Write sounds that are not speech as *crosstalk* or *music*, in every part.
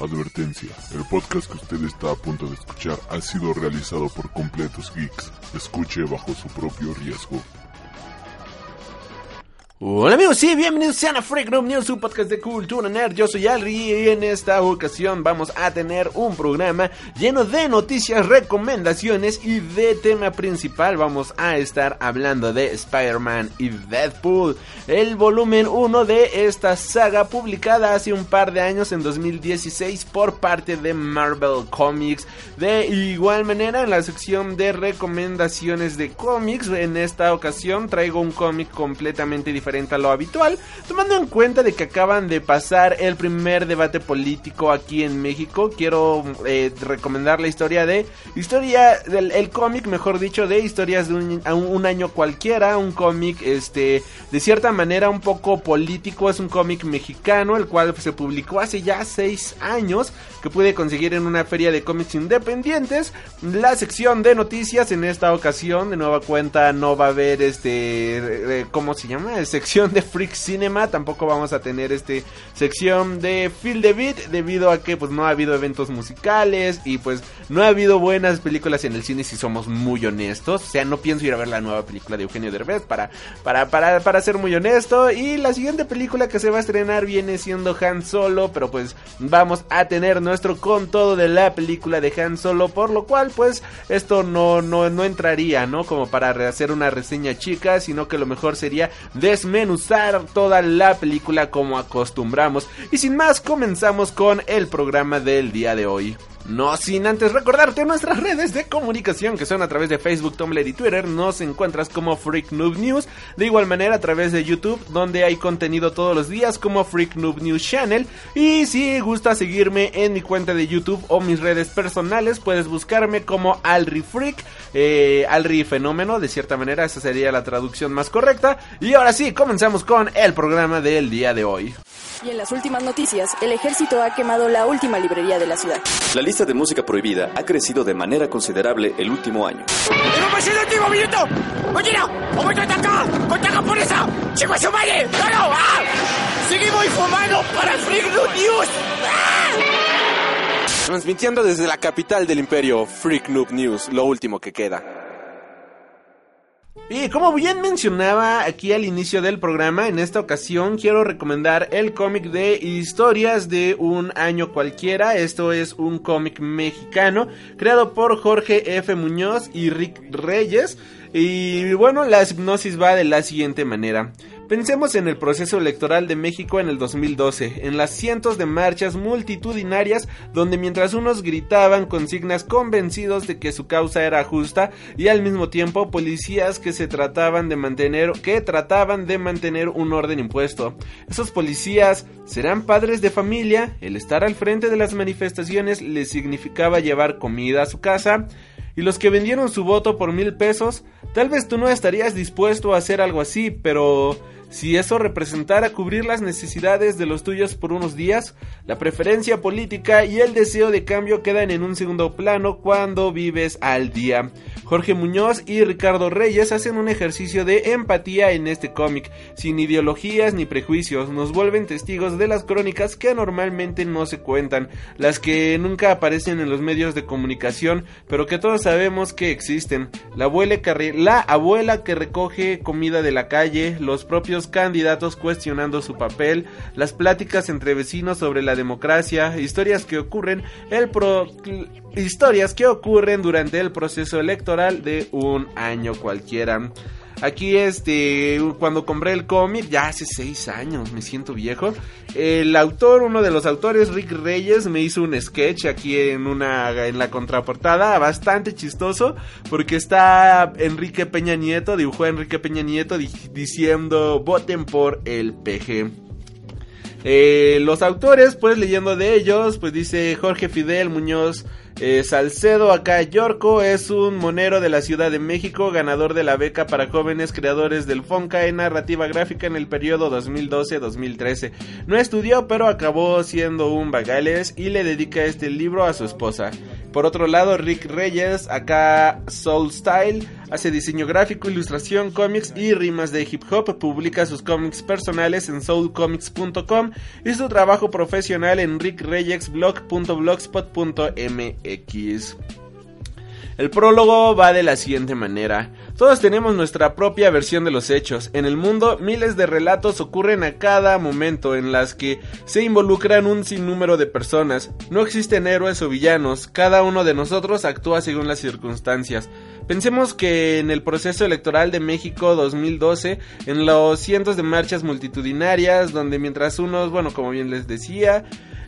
Advertencia, el podcast que usted está a punto de escuchar ha sido realizado por completos geeks. Escuche bajo su propio riesgo. Hola amigos, sí, bienvenidos a Freak Room News, su podcast de cultura nerd. Yo soy Alri y en esta ocasión vamos a tener un programa lleno de noticias, recomendaciones y de tema principal vamos a estar hablando de Spider-Man y Deadpool, el volumen 1 de esta saga publicada hace un par de años en 2016 por parte de Marvel Comics. De igual manera en la sección de recomendaciones de cómics, en esta ocasión traigo un cómic completamente diferente a lo habitual, tomando en cuenta de que acaban de pasar el primer debate político aquí en México. Quiero eh, recomendar la historia de historia del el cómic, mejor dicho, de historias de un, un año cualquiera, un cómic este de cierta manera un poco político, es un cómic mexicano el cual se publicó hace ya seis años que pude conseguir en una feria de cómics independientes. La sección de noticias en esta ocasión de nueva cuenta no va a haber este ¿cómo se llama? Sección de Freak Cinema, tampoco vamos a tener este sección de Feel the Beat debido a que pues no ha habido eventos musicales y pues no ha habido buenas películas en el cine si somos muy honestos, o sea, no pienso ir a ver la nueva película de Eugenio Derbez para para para para ser muy honesto y la siguiente película que se va a estrenar viene siendo Han Solo, pero pues vamos a tener nuestro con todo de la película de Han Solo, por lo cual pues esto no no no entraría, ¿no? Como para hacer una reseña chica, sino que lo mejor sería desmenuzar toda la película como acostumbramos. Y sin más, comenzamos con el programa del día de hoy. No sin antes recordarte nuestras redes de comunicación que son a través de Facebook, Tumblr y Twitter. Nos encuentras como Freak Noob News. De igual manera a través de YouTube, donde hay contenido todos los días como Freak Noob News Channel. Y si gusta seguirme en mi cuenta de YouTube o mis redes personales, puedes buscarme como Alri Freak, eh, Alri Fenómeno. De cierta manera, esa sería la traducción más correcta. Y ahora sí, comenzamos con el programa del día de hoy. Y en las últimas noticias, el ejército ha quemado la última librería de la ciudad. La lista de música prohibida ha crecido de manera considerable el último año. ¡Es el último minuto! ¡Oye, no! ¡Vamos a atacar! ¡Contra japonesa! ¡Chico su madre! ¡No, no! ¡Ah! ¡Seguimos informando para Freak News! ¡Ah! Transmitiendo desde la capital del imperio, Freak Noob News, lo último que queda. Y como bien mencionaba aquí al inicio del programa, en esta ocasión quiero recomendar el cómic de historias de un año cualquiera. Esto es un cómic mexicano creado por Jorge F. Muñoz y Rick Reyes. Y bueno, la hipnosis va de la siguiente manera. Pensemos en el proceso electoral de México en el 2012, en las cientos de marchas multitudinarias donde mientras unos gritaban consignas convencidos de que su causa era justa y al mismo tiempo policías que se trataban de mantener que trataban de mantener un orden impuesto. Esos policías serán padres de familia, el estar al frente de las manifestaciones les significaba llevar comida a su casa, y los que vendieron su voto por mil pesos, tal vez tú no estarías dispuesto a hacer algo así, pero si eso representara cubrir las necesidades de los tuyos por unos días, la preferencia política y el deseo de cambio quedan en un segundo plano cuando vives al día. Jorge Muñoz y Ricardo Reyes hacen un ejercicio de empatía en este cómic, sin ideologías ni prejuicios, nos vuelven testigos de las crónicas que normalmente no se cuentan, las que nunca aparecen en los medios de comunicación, pero que todos sabemos que existen. La abuela que, la abuela que recoge comida de la calle, los propios candidatos cuestionando su papel, las pláticas entre vecinos sobre la democracia, historias que ocurren el pro historias que ocurren durante el proceso electoral de un año cualquiera. Aquí, este, cuando compré el cómic, ya hace seis años, me siento viejo. El autor, uno de los autores, Rick Reyes, me hizo un sketch aquí en una, en la contraportada, bastante chistoso, porque está Enrique Peña Nieto, dibujó a Enrique Peña Nieto diciendo, voten por el PG. Eh, los autores, pues leyendo de ellos, pues dice Jorge Fidel Muñoz Eh, Salcedo acá Yorco es un monero de la Ciudad de México, ganador de la beca para jóvenes creadores del Fonca en narrativa gráfica en el periodo 2012-2013. No estudió, pero acabó siendo un bagales y le dedica este libro a su esposa. Por otro lado, Rick Reyes, acá Soul Style, hace diseño gráfico, ilustración, cómics y rimas de hip hop, publica sus cómics personales en soulcomics.com y su trabajo profesional en rickreyesblog.blogspot.mx. El prólogo va de la siguiente manera. Todos tenemos nuestra propia versión de los hechos. En el mundo, miles de relatos ocurren a cada momento en las que se involucran un sinnúmero de personas. No existen héroes o villanos, cada uno de nosotros actúa según las circunstancias. Pensemos que en el proceso electoral de México 2012, en los cientos de marchas multitudinarias, donde mientras unos, bueno, como bien les decía,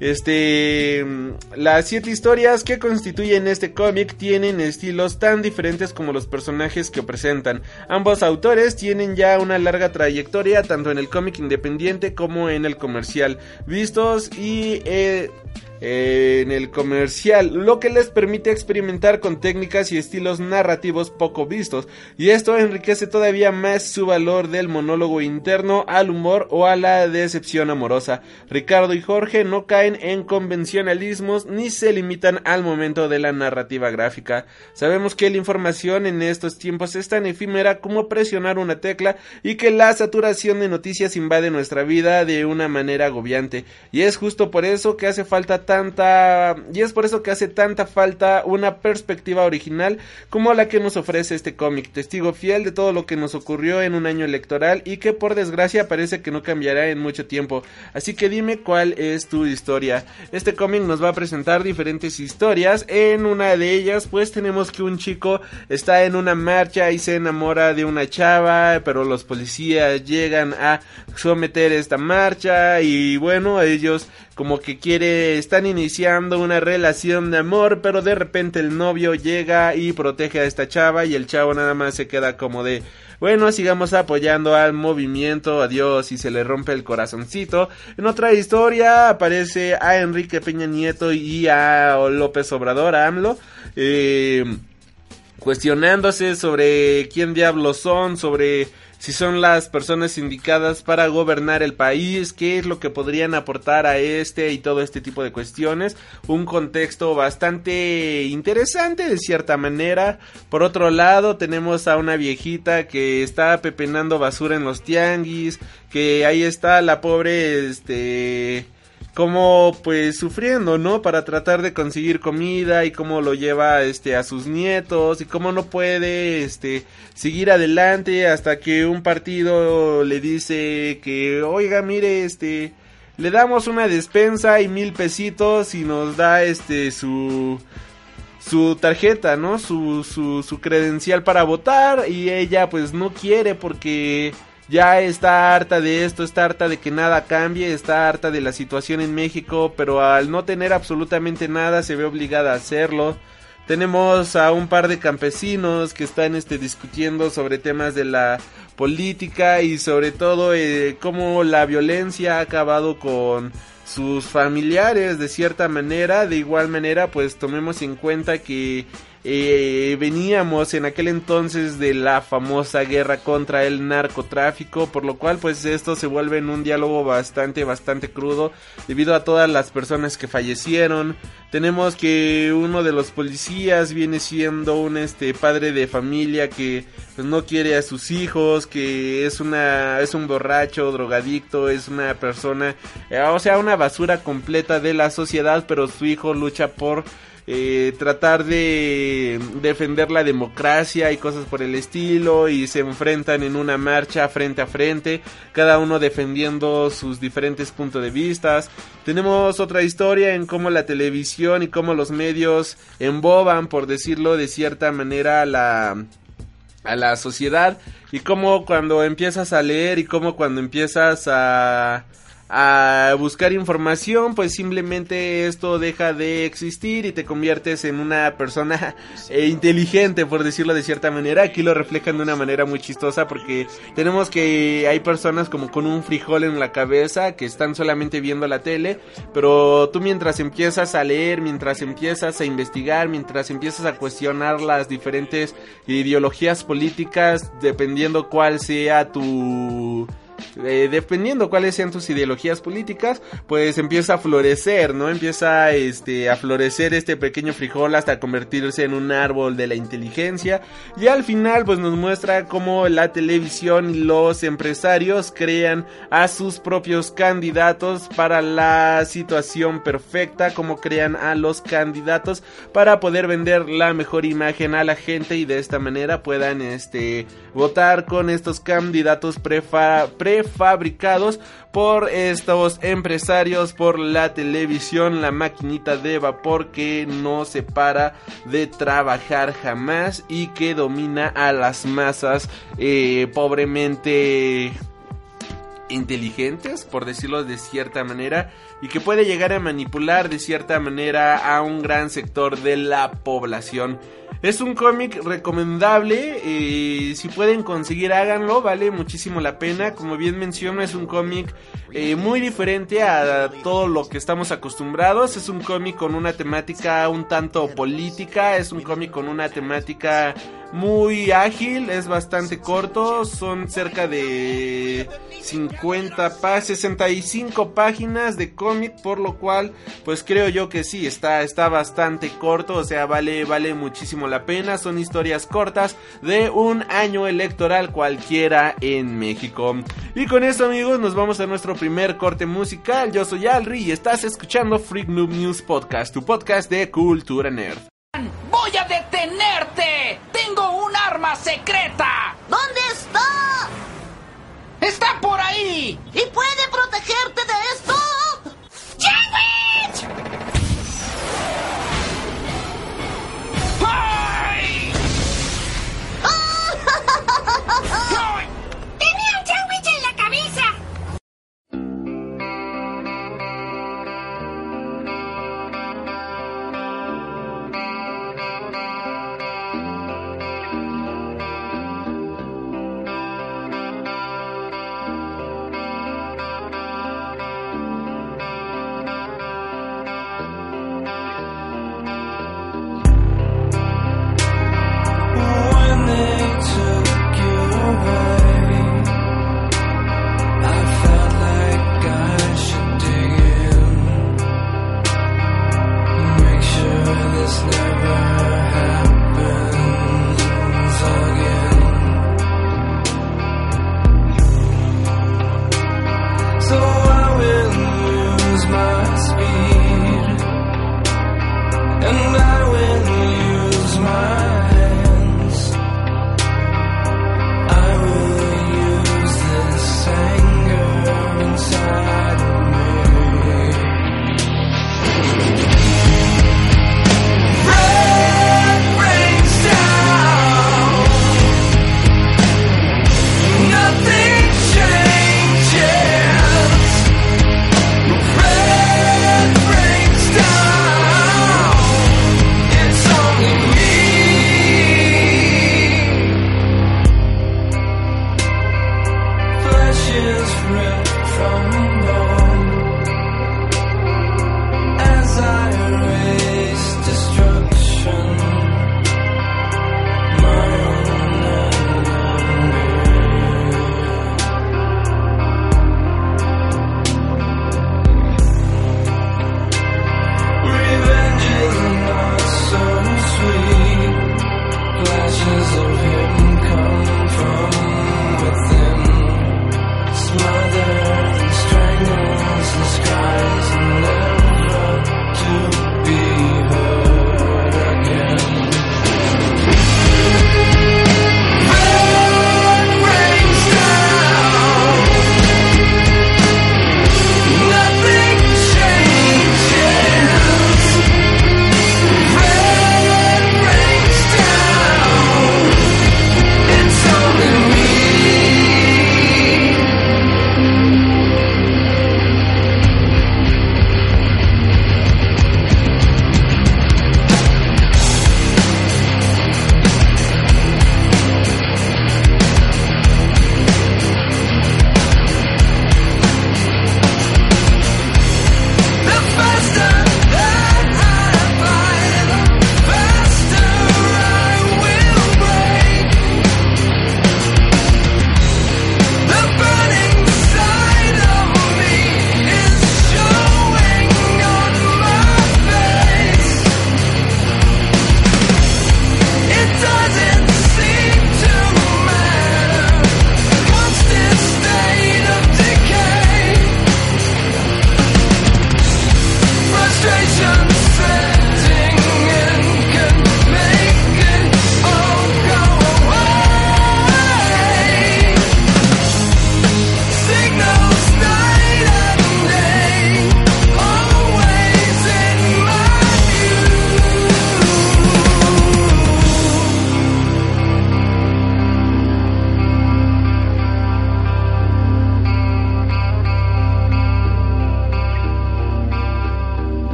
este, las siete historias que constituyen este cómic tienen estilos tan diferentes como los personajes que presentan. Ambos autores tienen ya una larga trayectoria tanto en el cómic independiente como en el comercial, vistos y eh, en el comercial, lo que les permite experimentar con técnicas y estilos narrativos poco vistos, y esto enriquece todavía más su valor del monólogo interno al humor o a la decepción amorosa. Ricardo y Jorge no caen en convencionalismos ni se limitan al momento de la narrativa gráfica. Sabemos que la información en estos tiempos es tan efímera como presionar una tecla y que la saturación de noticias invade nuestra vida de una manera agobiante, y es justo por eso que hace falta tanta y es por eso que hace tanta falta una perspectiva original como la que nos ofrece este cómic, testigo fiel de todo lo que nos ocurrió en un año electoral y que por desgracia parece que no cambiará en mucho tiempo. Así que dime cuál es tu historia. Este cómic nos va a presentar diferentes historias. En una de ellas, pues tenemos que un chico está en una marcha y se enamora de una chava, pero los policías llegan a someter esta marcha y bueno, ellos como que quiere, están iniciando una relación de amor, pero de repente el novio llega y protege a esta chava y el chavo nada más se queda como de, bueno, sigamos apoyando al movimiento, adiós y se le rompe el corazoncito. En otra historia aparece a Enrique Peña Nieto y a López Obrador, a AMLO, eh, cuestionándose sobre quién diablos son, sobre si son las personas indicadas para gobernar el país, qué es lo que podrían aportar a este y todo este tipo de cuestiones. Un contexto bastante interesante de cierta manera. Por otro lado, tenemos a una viejita que está pepenando basura en los tianguis, que ahí está la pobre este como pues sufriendo, ¿no? Para tratar de conseguir comida y cómo lo lleva este a sus nietos y cómo no puede este seguir adelante hasta que un partido le dice que oiga, mire, este le damos una despensa y mil pesitos y nos da este su su tarjeta, ¿no? Su, su, su credencial para votar y ella pues no quiere porque ya está harta de esto, está harta de que nada cambie, está harta de la situación en México, pero al no tener absolutamente nada se ve obligada a hacerlo. Tenemos a un par de campesinos que están este, discutiendo sobre temas de la política y sobre todo eh, cómo la violencia ha acabado con sus familiares de cierta manera. De igual manera, pues tomemos en cuenta que eh, veníamos en aquel entonces de la famosa guerra contra el narcotráfico, por lo cual pues esto se vuelve en un diálogo bastante, bastante crudo debido a todas las personas que fallecieron. Tenemos que uno de los policías viene siendo un este padre de familia que pues no quiere a sus hijos, que es una es un borracho, drogadicto, es una persona, eh, o sea, una basura completa de la sociedad, pero su hijo lucha por eh, tratar de defender la democracia y cosas por el estilo y se enfrentan en una marcha frente a frente, cada uno defendiendo sus diferentes puntos de vista. Tenemos otra historia en cómo la televisión y cómo los medios emboban, por decirlo de cierta manera, a la a la sociedad y cómo cuando empiezas a leer y cómo cuando empiezas a a buscar información, pues simplemente esto deja de existir y te conviertes en una persona eh, inteligente, por decirlo de cierta manera. Aquí lo reflejan de una manera muy chistosa porque tenemos que hay personas como con un frijol en la cabeza que están solamente viendo la tele, pero tú mientras empiezas a leer, mientras empiezas a investigar, mientras empiezas a cuestionar las diferentes ideologías políticas, dependiendo cuál sea tu eh, dependiendo cuáles sean tus ideologías políticas, pues empieza a florecer, ¿no? Empieza este, a florecer este pequeño frijol hasta convertirse en un árbol de la inteligencia. Y al final, pues nos muestra cómo la televisión y los empresarios crean a sus propios candidatos para la situación perfecta, cómo crean a los candidatos para poder vender la mejor imagen a la gente y de esta manera puedan este, votar con estos candidatos prefa prefabricados por estos empresarios, por la televisión, la maquinita de vapor que no se para de trabajar jamás y que domina a las masas eh, pobremente inteligentes, por decirlo de cierta manera, y que puede llegar a manipular de cierta manera a un gran sector de la población. Es un cómic recomendable, eh, si pueden conseguir háganlo, vale muchísimo la pena. Como bien menciono, es un cómic eh, muy diferente a todo lo que estamos acostumbrados. Es un cómic con una temática un tanto política, es un cómic con una temática muy ágil, es bastante corto, son cerca de 50 pa 65 páginas de cómic, por lo cual pues creo yo que sí, está está bastante corto, o sea, vale vale muchísimo la pena, son historias cortas de un año electoral cualquiera en México. Y con esto, amigos, nos vamos a nuestro primer corte musical. Yo soy Alri y estás escuchando Freak Noob News Podcast, tu podcast de cultura nerd. ¡Voy a detenerte! ¡Tengo un arma secreta! ¿Dónde está? ¡Está por ahí! ¿Y puede protegerte de esto?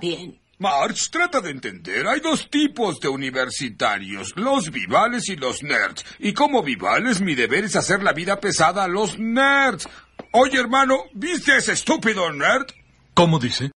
Bien. March, trata de entender. Hay dos tipos de universitarios, los vivales y los nerds. Y como vivales, mi deber es hacer la vida pesada a los nerds. Oye, hermano, ¿viste a ese estúpido nerd? ¿Cómo dice?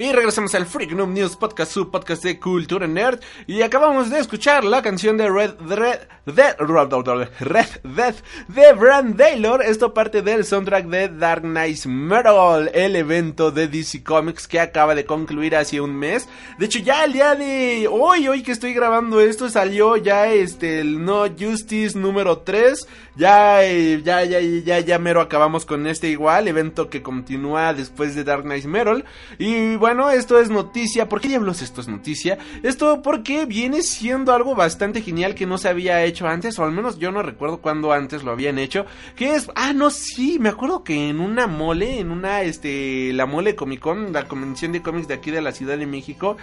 Y regresamos al Freak Noob News Podcast, su podcast de cultura nerd. Y acabamos de escuchar la canción de Red Red Dead Red Dead de Brand Taylor. Esto parte del soundtrack de Dark Knight Metal, el evento de DC Comics que acaba de concluir hace un mes. De hecho, ya el día de hoy, hoy que estoy grabando esto, salió ya este el No Justice número 3. Ya, eh, ya, ya, ya, ya mero acabamos con este igual evento que continúa después de Dark Knight Metal. Y bueno, esto es noticia. ¿Por qué diablos esto es noticia? Esto porque viene siendo algo bastante genial que no se había hecho antes, o al menos yo no recuerdo cuándo antes lo habían hecho. Que es, ah, no, sí, me acuerdo que en una mole, en una, este, la mole Comic Con, la convención de cómics de aquí de la Ciudad de México,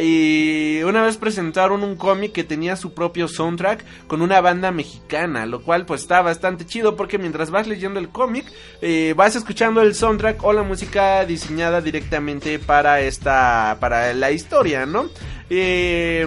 y una vez presentaron un cómic que tenía su propio soundtrack con una banda mexicana, lo cual pues está bastante chido porque mientras vas leyendo el cómic, eh, vas escuchando el soundtrack o la música diseñada directamente para esta, para la historia, ¿no? Eh,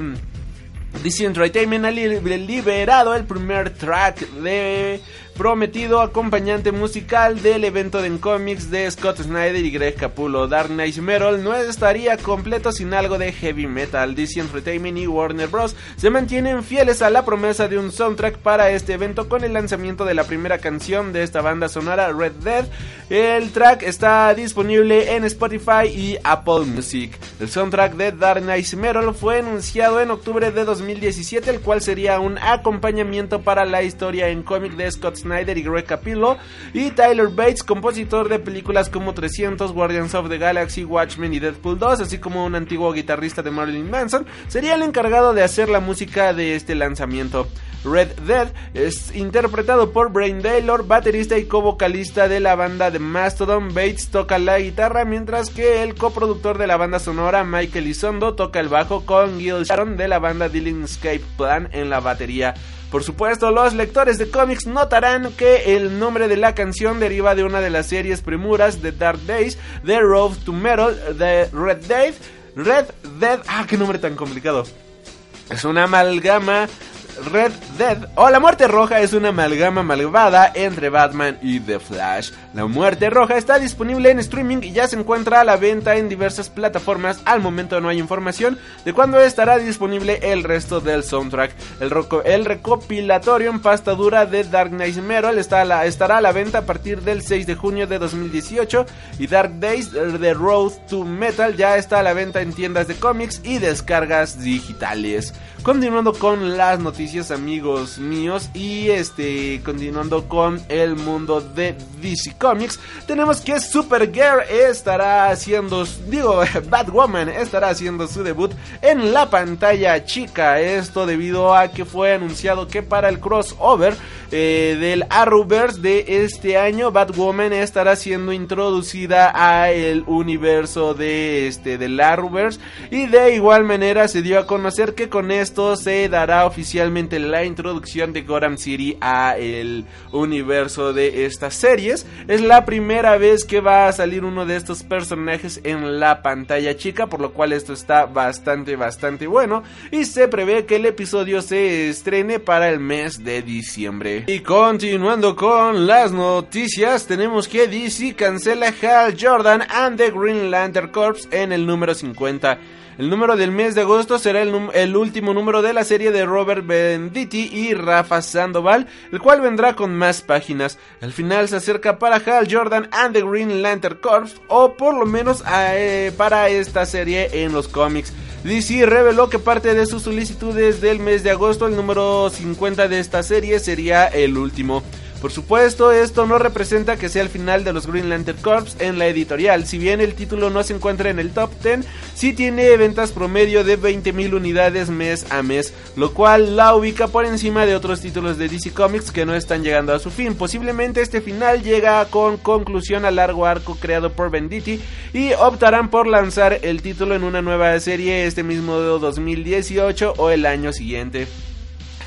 DC Entertainment ha liberado el primer track de prometido acompañante musical del evento de cómics de Scott Snyder y Greg Capullo. Dark Knight Metal no estaría completo sin algo de heavy metal. DC Entertainment y Warner Bros. se mantienen fieles a la promesa de un soundtrack para este evento con el lanzamiento de la primera canción de esta banda sonora, Red Dead. El track está disponible en Spotify y Apple Music. El soundtrack de Dark Knight Metal fue anunciado en octubre de 2017, el cual sería un acompañamiento para la historia en cómic de Scott Snyder y Greg Capullo, y Tyler Bates, compositor de películas como 300, Guardians of the Galaxy, Watchmen y Deadpool 2, así como un antiguo guitarrista de Marilyn Manson, sería el encargado de hacer la música de este lanzamiento. Red Dead es interpretado por Brain Taylor, baterista y co-vocalista de la banda de Mastodon. Bates toca la guitarra, mientras que el coproductor de la banda sonora, Michael Isondo, toca el bajo con Gil Sharon de la banda Dylan Escape Plan en la batería. Por supuesto, los lectores de cómics notarán que el nombre de la canción deriva de una de las series premuras de Dark Days, The Road to Metal, de Red Dead. Red Dead, ah, qué nombre tan complicado. Es una amalgama Red Dead o La Muerte Roja es una amalgama malvada entre Batman y The Flash. La Muerte Roja está disponible en streaming y ya se encuentra a la venta en diversas plataformas. Al momento no hay información de cuándo estará disponible el resto del soundtrack. El, el recopilatorio en pasta dura de Dark Knight Metal está la, estará a la venta a partir del 6 de junio de 2018 y Dark Days The Road to Metal ya está a la venta en tiendas de cómics y descargas digitales. Continuando con las noticias amigos míos y este continuando con el mundo de DC Comics, tenemos que Supergirl estará haciendo, digo, *laughs* Batwoman estará haciendo su debut en la pantalla chica. Esto debido a que fue anunciado que para el crossover eh, del Arrowverse de este año, Batwoman estará siendo introducida a el universo de este del Arrowverse y de igual manera se dio a conocer que con esto se dará oficialmente la introducción de Gotham City a el universo de estas series. Es la primera vez que va a salir uno de estos personajes en la pantalla chica, por lo cual esto está bastante bastante bueno y se prevé que el episodio se estrene para el mes de diciembre. Y continuando con las noticias, tenemos que DC cancela Hal Jordan and the Green Lantern Corps en el número 50. El número del mes de agosto será el, último número de la serie de Robert Benditti y Rafa Sandoval, el cual vendrá con más páginas. El final se acerca para Hal Jordan and the Green Lantern Corps, o por lo menos eh, para esta serie en los cómics. DC reveló que parte de sus solicitudes del mes de agosto, el número 50 de esta serie, sería el último. Por supuesto, esto no representa que sea el final de los Green Lantern Corps en la editorial. Si bien el título no se encuentra en el top 10, sí tiene ventas promedio de 20.000 unidades mes a mes, lo cual la ubica por encima de otros títulos de DC Comics que no están llegando a su fin. Posiblemente este final llega con conclusión al largo arco creado por Venditti y optarán por lanzar el título en una nueva serie este mismo 2018 o el año siguiente.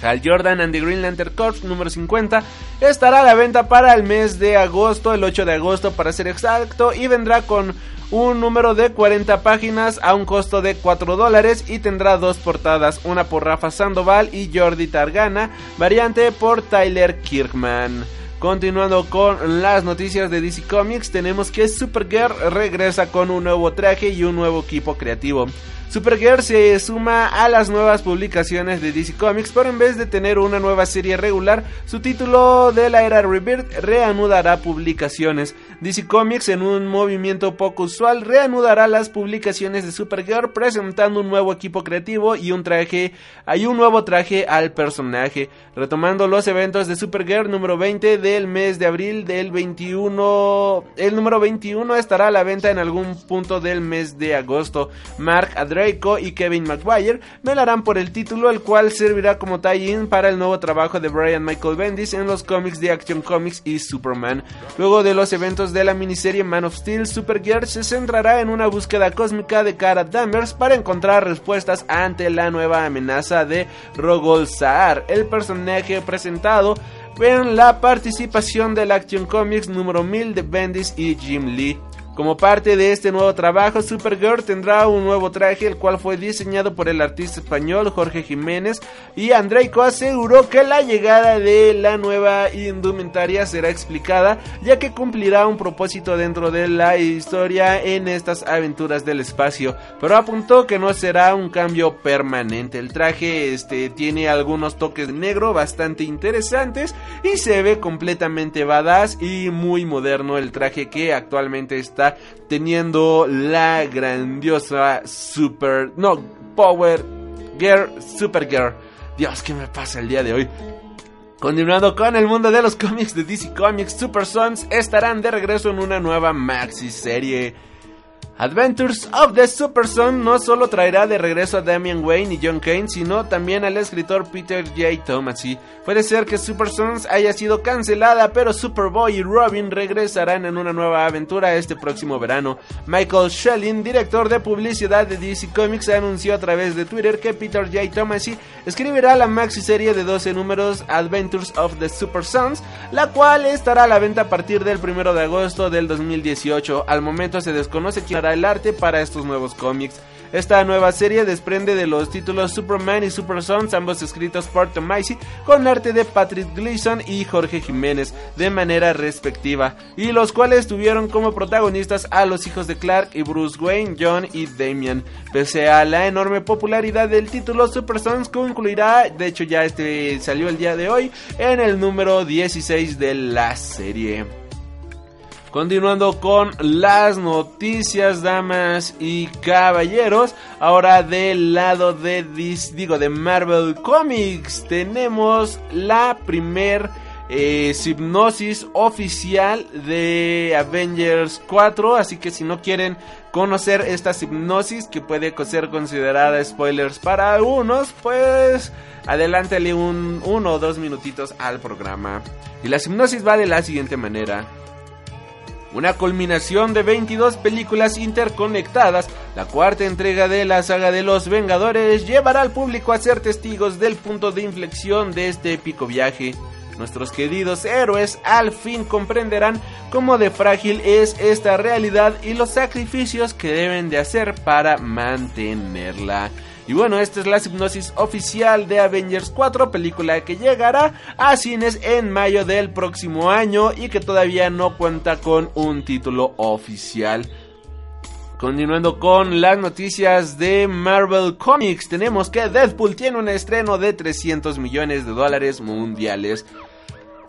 Hal Jordan and the Green Lantern Corps número 50 estará a la venta para el mes de agosto, el 8 de agosto para ser exacto, y vendrá con un número de 40 páginas a un costo de 4 dólares y tendrá dos portadas, una por Rafa Sandoval y Jordi Targana, variante por Tyler Kirkman. Continuando con las noticias de DC Comics, tenemos que Supergirl regresa con un nuevo traje y un nuevo equipo creativo. Supergirl se suma a las nuevas publicaciones de DC Comics, pero en vez de tener una nueva serie regular, su título de la era Rebirth reanudará publicaciones. DC Comics, en un movimiento poco usual, reanudará las publicaciones de Supergirl presentando un nuevo equipo creativo y un traje, hay un nuevo traje al personaje, retomando los eventos de Supergirl número 20 del mes de abril del 21, el número 21 estará a la venta en algún punto del mes de agosto. Mark Draco y Kevin Maguire velarán por el título, el cual servirá como tie-in para el nuevo trabajo de Brian Michael Bendis en los cómics de Action Comics y Superman. Luego de los eventos de la miniserie Man of Steel, Supergirl se centrará en una búsqueda cósmica de Kara Danvers para encontrar respuestas ante la nueva amenaza de Rogol Saar, el personaje presentado en la participación del Action Comics número 1000 de Bendis y Jim Lee. Como parte de este nuevo trabajo, Supergirl tendrá un nuevo traje, el cual fue diseñado por el artista español Jorge Jiménez, y Andreico aseguró que la llegada de la nueva indumentaria será explicada, ya que cumplirá un propósito dentro de la historia en estas aventuras del espacio, pero apuntó que no será un cambio permanente. El traje este, tiene algunos toques de negro bastante interesantes y se ve completamente badass y muy moderno el traje que actualmente está teniendo la grandiosa Super. No, Power Girl, Super Girl. Dios, ¿qué me pasa el día de hoy? Continuando con el mundo de los cómics de DC Comics, Super Sons estarán de regreso en una nueva maxi serie. Adventures of the Super Son no solo traerá de regreso a Damian Wayne y John Kane, sino también al escritor Peter J. Tomasi. Puede ser que Super Sons haya sido cancelada, pero Superboy y Robin regresarán en una nueva aventura este próximo verano. Michael Schelling, director de publicidad de DC Comics, anunció a través de Twitter que Peter J. Tomasi escribirá la maxi serie de 12 números Adventures of the Super Sons, la cual estará a la venta a partir del 1 de agosto del 2018. Al momento se desconoce quién el arte para estos nuevos cómics. Esta nueva serie desprende de los títulos Superman y Super Sons, ambos escritos por Tom Macy, con arte de Patrick Gleason y Jorge Jiménez, de manera respectiva, y los cuales tuvieron como protagonistas a los hijos de Clark y Bruce Wayne, John y Damian. Pese a la enorme popularidad del título, Super Sons concluirá, de hecho ya este salió el día de hoy, en el número 16 de la serie. Continuando con las noticias, damas y caballeros. Ahora del lado de, digo, de Marvel Comics tenemos la primer eh, hipnosis oficial de Avengers 4. Así que si no quieren conocer esta hipnosis que puede ser considerada spoilers para algunos, pues adelántale un uno o dos minutitos al programa. Y la hipnosis va de la siguiente manera una culminación de 22 películas interconectadas, la cuarta entrega de la saga de los Vengadores llevará al público a ser testigos del punto de inflexión de este épico viaje. Nuestros queridos héroes al fin comprenderán cómo de frágil es esta realidad y los sacrificios que deben de hacer para mantenerla. Y bueno, esta es la hipnosis oficial de Avengers 4, película que llegará a cines en mayo del próximo año y que todavía no cuenta con un título oficial. Continuando con las noticias de Marvel Comics, tenemos que Deadpool tiene un estreno de 300 millones de dólares mundiales.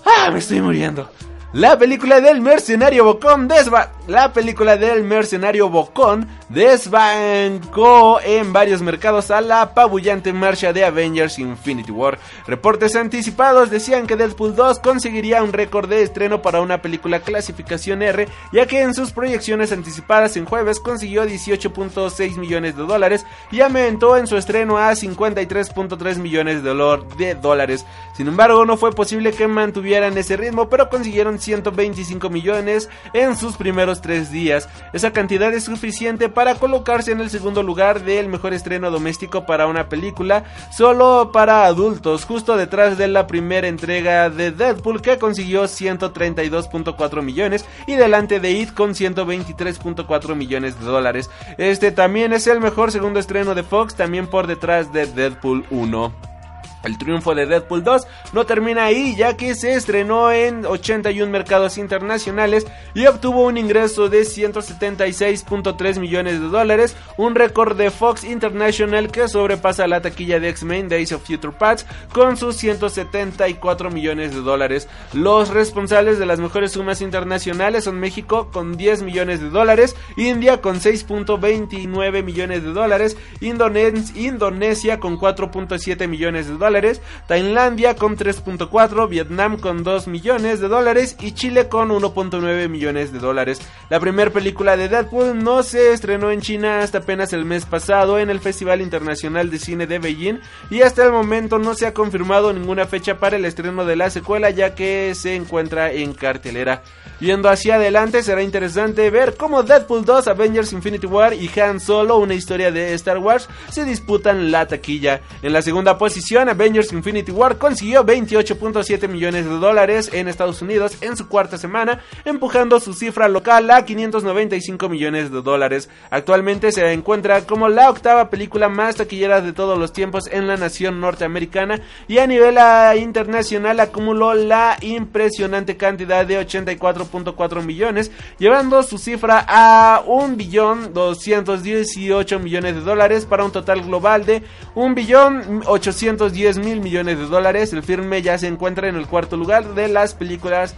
¡Ah! Me estoy muriendo. La película del mercenario Bocón desba la película del mercenario Bocón desbancó en varios mercados a la apabullante marcha de Avengers Infinity War. Reportes anticipados decían que Deadpool 2 conseguiría un récord de estreno para una película clasificación R, ya que en sus proyecciones anticipadas en jueves consiguió 18.6 millones de dólares y aumentó en su estreno a 53.3 millones de dólares. Sin embargo, no fue posible que mantuvieran ese ritmo, pero consiguieron 125 millones en sus primeros tres días. Esa cantidad es suficiente para colocarse en el segundo lugar del mejor estreno doméstico para una película solo para adultos, justo detrás de la primera entrega de Deadpool que consiguió 132.4 millones y delante de It con 123.4 millones de dólares. Este también es el mejor segundo estreno de Fox, también por detrás de Deadpool 1. El triunfo de Deadpool 2 no termina ahí ya que se estrenó en 81 mercados internacionales y obtuvo un ingreso de 176.3 millones de dólares, un récord de Fox International que sobrepasa la taquilla de X-Men Days of Future Past con sus 174 millones de dólares. Los responsables de las mejores sumas internacionales son México con 10 millones de dólares, India con 6.29 millones de dólares, Indonesia con 4.7 millones de dólares, Tailandia con 3.4, Vietnam con 2 millones de dólares y Chile con 1.9 millones de dólares. La primera película de Deadpool no se estrenó en China hasta apenas el mes pasado en el Festival Internacional de Cine de Beijing y hasta el momento no se ha confirmado ninguna fecha para el estreno de la secuela ya que se encuentra en cartelera. Yendo hacia adelante será interesante ver cómo Deadpool 2, Avengers Infinity War y Han Solo, una historia de Star Wars, se disputan la taquilla. En la segunda posición, Avengers Infinity War consiguió 28.7 millones de dólares en Estados Unidos en su cuarta semana, empujando su cifra local a 595 millones de dólares. Actualmente se encuentra como la octava película más taquillera de todos los tiempos en la nación norteamericana y a nivel ah, internacional acumuló la impresionante cantidad de 84.4 millones, llevando su cifra a 1 billón 218 millones de dólares para un total global de 1 billón 810 mil millones de dólares. El filme ya se encuentra en el cuarto lugar de las películas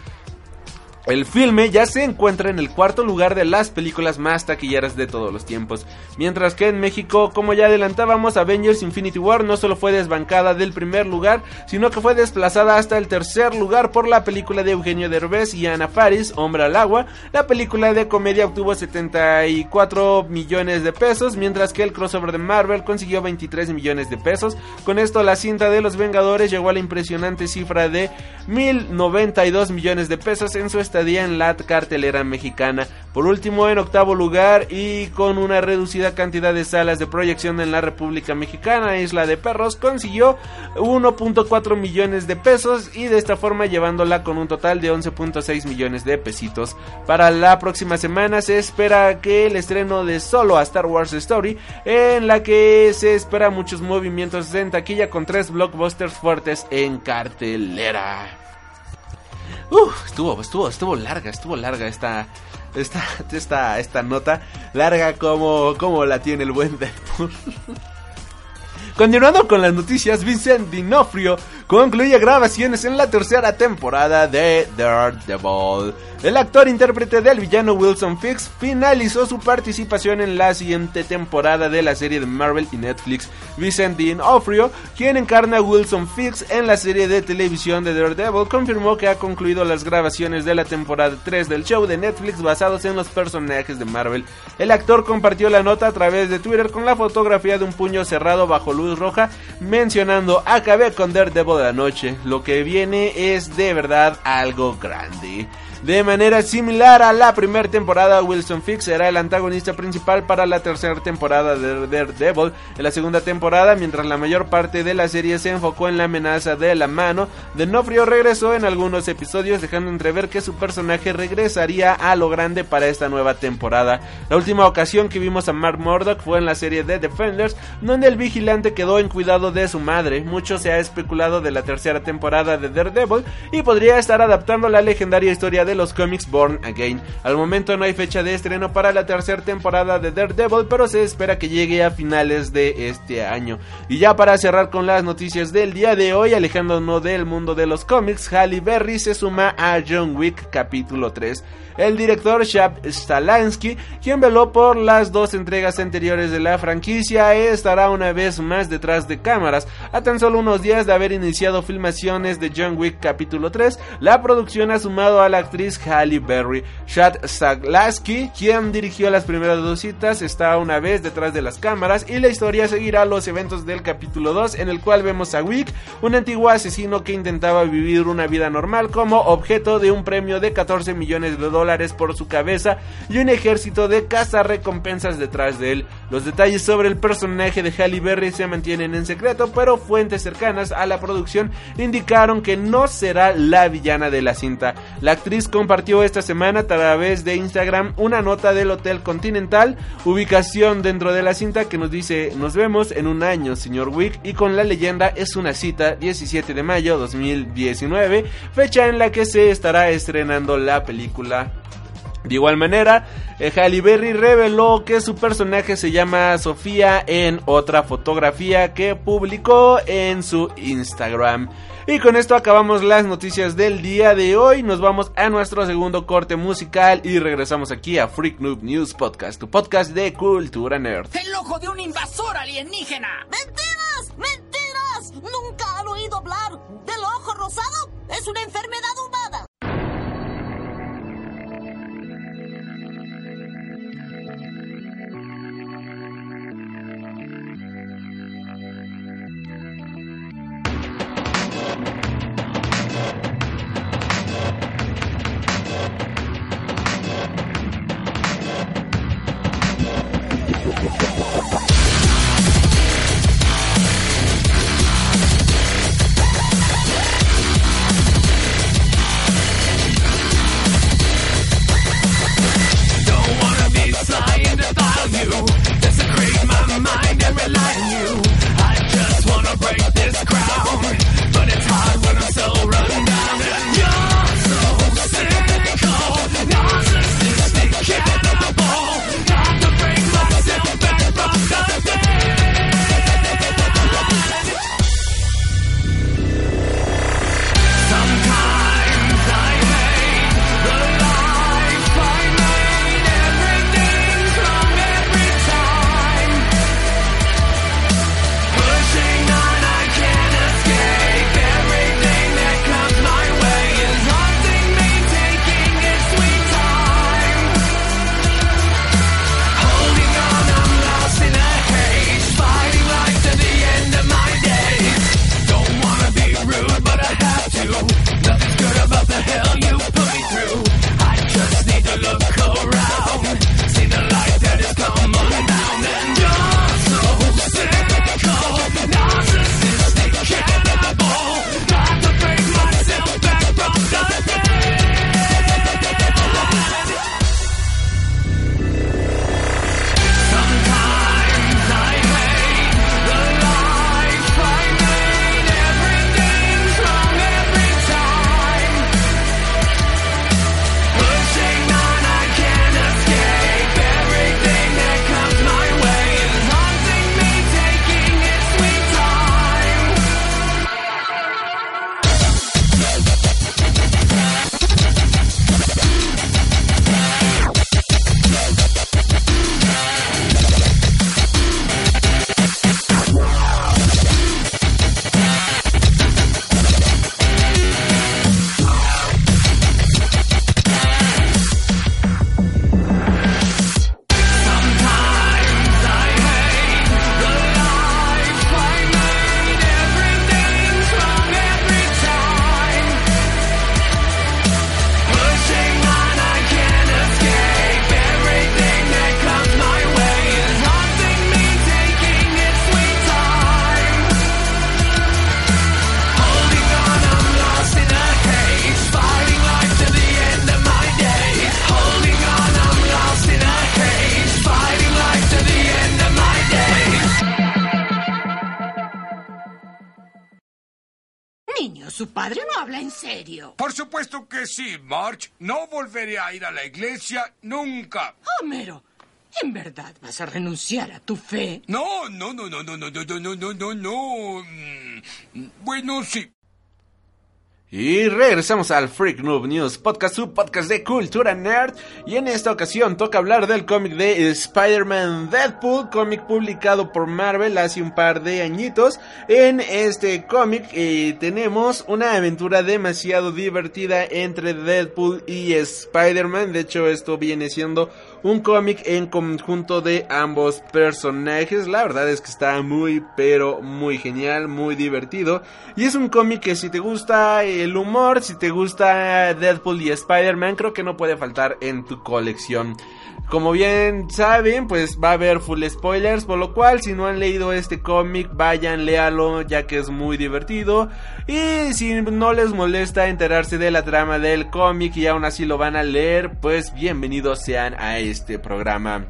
el filme ya se encuentra en el cuarto lugar de las películas más taquilleras de todos los tiempos, mientras que en México, como ya adelantábamos, Avengers Infinity War no solo fue desbancada del primer lugar, sino que fue desplazada hasta el tercer lugar por la película de Eugenio Derbez y Ana Faris, Hombre al Agua. La película de comedia obtuvo 74 millones de pesos, mientras que el crossover de Marvel consiguió 23 millones de pesos. Con esto la cinta de los Vengadores llegó a la impresionante cifra de 1092 millones de pesos en su en la cartelera mexicana. Por último, en octavo lugar y con una reducida cantidad de salas de proyección en la República Mexicana, Isla de Perros consiguió 1.4 millones de pesos y de esta forma llevándola con un total de 11.6 millones de pesitos. Para la próxima semana se espera que el estreno de solo a Star Wars Story, en la que se espera muchos movimientos en taquilla con tres blockbusters fuertes en cartelera. Uf, estuvo, estuvo, estuvo larga, estuvo larga esta, esta, esta, esta nota. Larga como, como la tiene el buen Deadpool. *laughs* Continuando con las noticias, Vincent Dinofrio concluye grabaciones en la tercera temporada de Daredevil. El actor intérprete del villano Wilson Fix finalizó su participación en la siguiente temporada de la serie de Marvel y Netflix. Vincent D'Onofrio, quien encarna a Wilson Fix en la serie de televisión de Daredevil, confirmó que ha concluido las grabaciones de la temporada 3 del show de Netflix basados en los personajes de Marvel. El actor compartió la nota a través de Twitter con la fotografía de un puño cerrado bajo luz roja, mencionando acabé con Daredevil de la noche. Lo que viene es de verdad algo grande. De manera similar a la primera temporada, Wilson Fix será el antagonista principal para la tercera temporada de Daredevil. En la segunda temporada, mientras la mayor parte de la serie se enfocó en la amenaza de la mano, Denofrio regresó en algunos episodios dejando entrever que su personaje regresaría a lo grande para esta nueva temporada. La última ocasión que vimos a Mark Murdock fue en la serie The Defenders, donde el vigilante quedó en cuidado de su madre. Mucho se ha especulado de la tercera temporada de Daredevil y podría estar adaptando la legendaria historia de los cómics Born Again. Al momento no hay fecha de estreno para la tercera temporada de Daredevil, pero se espera que llegue a finales de este año. Y ya para cerrar con las noticias del día de hoy, alejándonos del mundo de los cómics, Halle Berry se suma a John Wick capítulo 3 el director Shab Stalansky, quien veló por las dos entregas anteriores de la franquicia, estará una vez más detrás de cámaras, a tan solo unos días de haber iniciado filmaciones de John Wick capítulo 3, la producción ha sumado a la actriz Halle Berry. Chad Zaglaski, quien dirigió las primeras dos citas, está una vez detrás de las cámaras y la historia seguirá los eventos del capítulo 2 en el cual vemos a Wick, un antiguo asesino que intentaba vivir una vida normal como objeto de un premio de 14 millones de dólares por su cabeza y un ejército de recompensas detrás de él. Los detalles sobre el personaje de Halle Berry se mantienen en secreto, pero fuentes cercanas a la producción indicaron que no será la villana de la cinta. La actriz compartió esta semana a través de Instagram una nota del Hotel Continental, ubicación dentro de la cinta que nos dice nos vemos en un año, señor Wick, y con la leyenda es una cita 17 de mayo 2019, fecha en la que se estará estrenando la película de igual manera, eh, Halle Berry reveló que su personaje se llama Sofía en otra fotografía que publicó en su Instagram. Y con esto acabamos las noticias del día de hoy. Nos vamos a nuestro segundo corte musical y regresamos aquí a Freak Noob News Podcast, tu podcast de cultura nerd. ¡El ojo de un invasor alienígena! ¡Mentiras! ¡Mentiras! ¿Nunca han oído hablar del ojo rosado? Es una enfermedad humana. you. Serio. Por supuesto que sí, March. No volveré a ir a la iglesia nunca. Homero, ¿en verdad vas a renunciar a tu fe? No, no, no, no, no, no, no, no, no, no, no, no. Mm, Bueno, sí. Y regresamos al Freak Noob News Podcast, su podcast de cultura nerd. Y en esta ocasión toca hablar del cómic de Spider-Man Deadpool, cómic publicado por Marvel hace un par de añitos. En este cómic eh, tenemos una aventura demasiado divertida entre Deadpool y Spider-Man. De hecho, esto viene siendo un cómic en conjunto de ambos personajes. La verdad es que está muy, pero muy genial, muy divertido. Y es un cómic que si te gusta el humor, si te gusta Deadpool y Spider-Man, creo que no puede faltar en tu colección. Como bien saben, pues va a haber full spoilers, por lo cual si no han leído este cómic, vayan, léalo, ya que es muy divertido. Y si no les molesta enterarse de la trama del cómic y aún así lo van a leer, pues bienvenidos sean a este programa.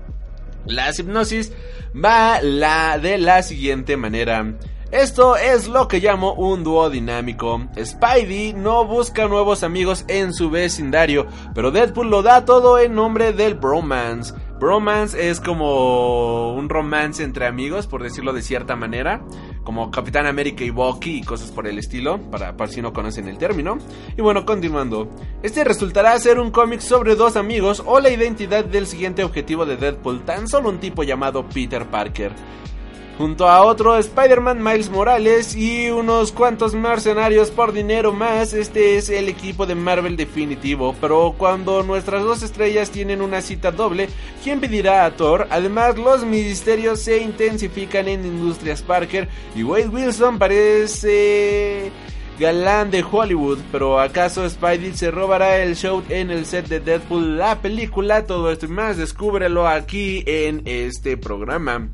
La hipnosis va la de la siguiente manera. Esto es lo que llamo un dúo dinámico. Spidey no busca nuevos amigos en su vecindario, pero Deadpool lo da todo en nombre del bromance. Bromance es como un romance entre amigos, por decirlo de cierta manera, como Capitán América y Bucky y cosas por el estilo, para, para si no conocen el término. Y bueno, continuando. Este resultará ser un cómic sobre dos amigos o la identidad del siguiente objetivo de Deadpool, tan solo un tipo llamado Peter Parker junto a otro Spider-Man Miles Morales y unos cuantos mercenarios por dinero más. Este es el equipo de Marvel definitivo, pero cuando nuestras dos estrellas tienen una cita doble, ¿quién pedirá a Thor? Además, los misterios se intensifican en Industrias Parker y Wade Wilson parece galán de Hollywood, pero ¿acaso Spidey se robará el show en el set de Deadpool, la película? Todo esto y más, descúbrelo aquí en este programa.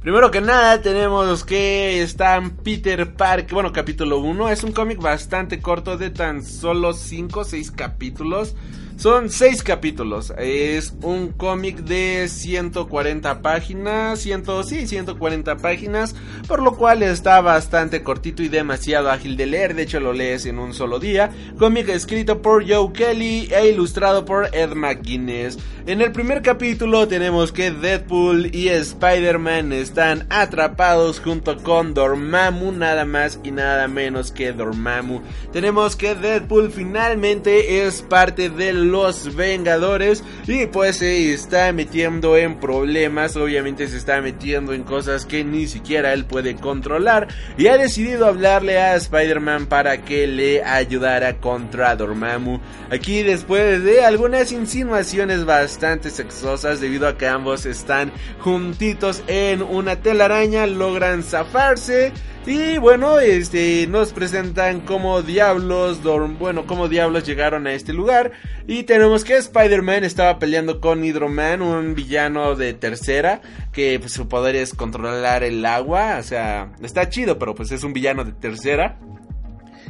Primero que nada tenemos que está Peter Park, bueno, capítulo 1, es un cómic bastante corto de tan solo 5 o 6 capítulos. Son 6 capítulos. Es un cómic de 140 páginas. 100, sí, 140 páginas. Por lo cual está bastante cortito y demasiado ágil de leer. De hecho, lo lees en un solo día. Cómic escrito por Joe Kelly e ilustrado por Ed McGuinness. En el primer capítulo tenemos que Deadpool y Spider-Man están atrapados junto con Dormammu. Nada más y nada menos que Dormammu. Tenemos que Deadpool finalmente es parte del los Vengadores. Y pues se está metiendo en problemas, obviamente se está metiendo en cosas que ni siquiera él puede controlar. Y ha decidido hablarle a Spider-Man para que le ayudara contra Dormammu. Aquí después de algunas insinuaciones bastante sexosas debido a que ambos están juntitos en una telaraña logran zafarse. Y bueno, este nos presentan como diablos, bueno, como diablos llegaron a este lugar. Y tenemos que Spider-Man estaba peleando con Hydro-Man, un villano de tercera, que pues, su poder es controlar el agua, o sea, está chido, pero pues es un villano de tercera.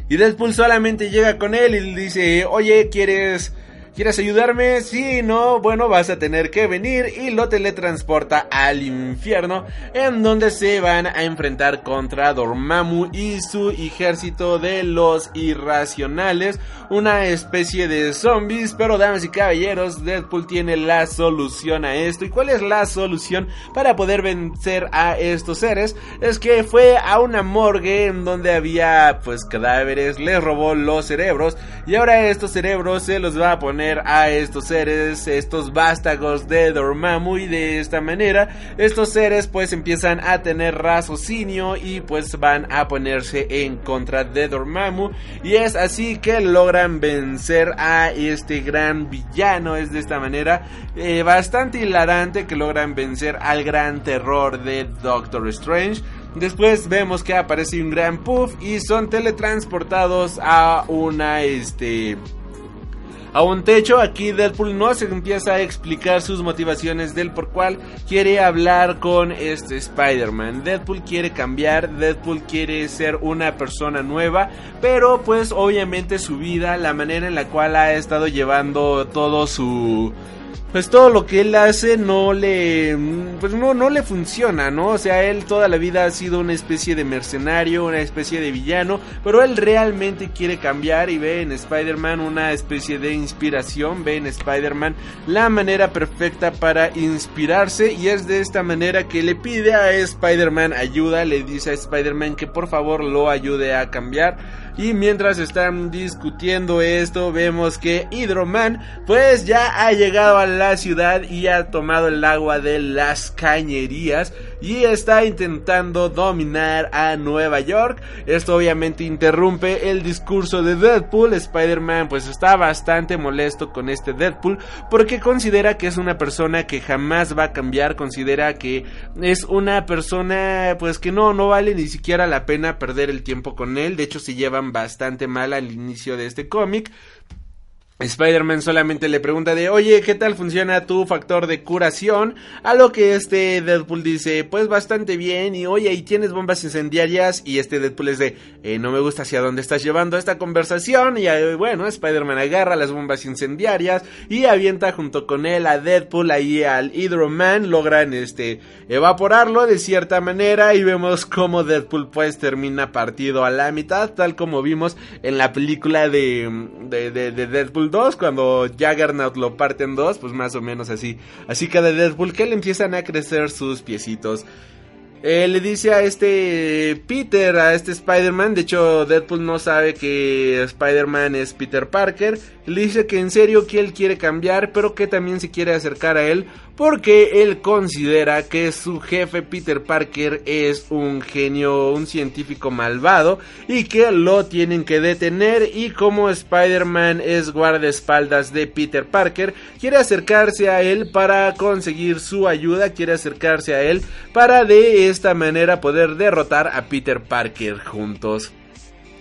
Y Deadpool solamente llega con él y le dice, oye, ¿quieres ¿Quieres ayudarme? Si no, bueno, vas a tener que venir y lo teletransporta al infierno, en donde se van a enfrentar contra Dormammu y su ejército de los irracionales, una especie de zombies, pero damas y caballeros, Deadpool tiene la solución a esto. ¿Y cuál es la solución para poder vencer a estos seres? Es que fue a una morgue en donde había pues cadáveres, les robó los cerebros y ahora estos cerebros se los va a poner a estos seres, estos vástagos de Dormammu y de esta manera estos seres pues empiezan a tener raciocinio y pues van a ponerse en contra de Dormammu y es así que logran vencer a este gran villano, es de esta manera eh, bastante hilarante que logran vencer al gran terror de Doctor Strange. Después vemos que aparece un gran puff y son teletransportados a una este a un techo. Aquí Deadpool no se empieza a explicar sus motivaciones del por cual quiere hablar con este Spider-Man. Deadpool quiere cambiar, Deadpool quiere ser una persona nueva, pero pues obviamente su vida, la manera en la cual ha estado llevando todo su pues todo lo que él hace no le pues no no le funciona, ¿no? O sea, él toda la vida ha sido una especie de mercenario, una especie de villano, pero él realmente quiere cambiar y ve en Spider-Man una especie de inspiración, ve en Spider-Man la manera perfecta para inspirarse y es de esta manera que le pide a Spider-Man ayuda, le dice a Spider-Man que por favor lo ayude a cambiar y mientras están discutiendo esto, vemos que Hydroman pues ya ha llegado a la ciudad y ha tomado el agua de las cañerías y está intentando dominar a Nueva York. Esto obviamente interrumpe el discurso de Deadpool. Spider-Man pues está bastante molesto con este Deadpool porque considera que es una persona que jamás va a cambiar, considera que es una persona pues que no no vale ni siquiera la pena perder el tiempo con él. De hecho se llevan bastante mal al inicio de este cómic. Spider-Man solamente le pregunta de, oye, ¿qué tal funciona tu factor de curación? A lo que este Deadpool dice, pues bastante bien, y oye, ¿y tienes bombas incendiarias? Y este Deadpool es de, eh, no me gusta hacia dónde estás llevando esta conversación, y eh, bueno, Spider-Man agarra las bombas incendiarias y avienta junto con él a Deadpool ahí al Hydro-Man, logran este, evaporarlo de cierta manera, y vemos como Deadpool pues termina partido a la mitad, tal como vimos en la película de, de, de Deadpool 2, cuando Juggernaut lo parte en dos, pues más o menos así. Así que de Deadpool que le empiezan a crecer sus piecitos. Eh, le dice a este Peter, a este Spider-Man, de hecho Deadpool no sabe que Spider-Man es Peter Parker, le dice que en serio que él quiere cambiar, pero que también se quiere acercar a él porque él considera que su jefe Peter Parker es un genio, un científico malvado y que lo tienen que detener y como Spider-Man es guardaespaldas de Peter Parker, quiere acercarse a él para conseguir su ayuda, quiere acercarse a él para de esta manera poder derrotar a Peter Parker juntos.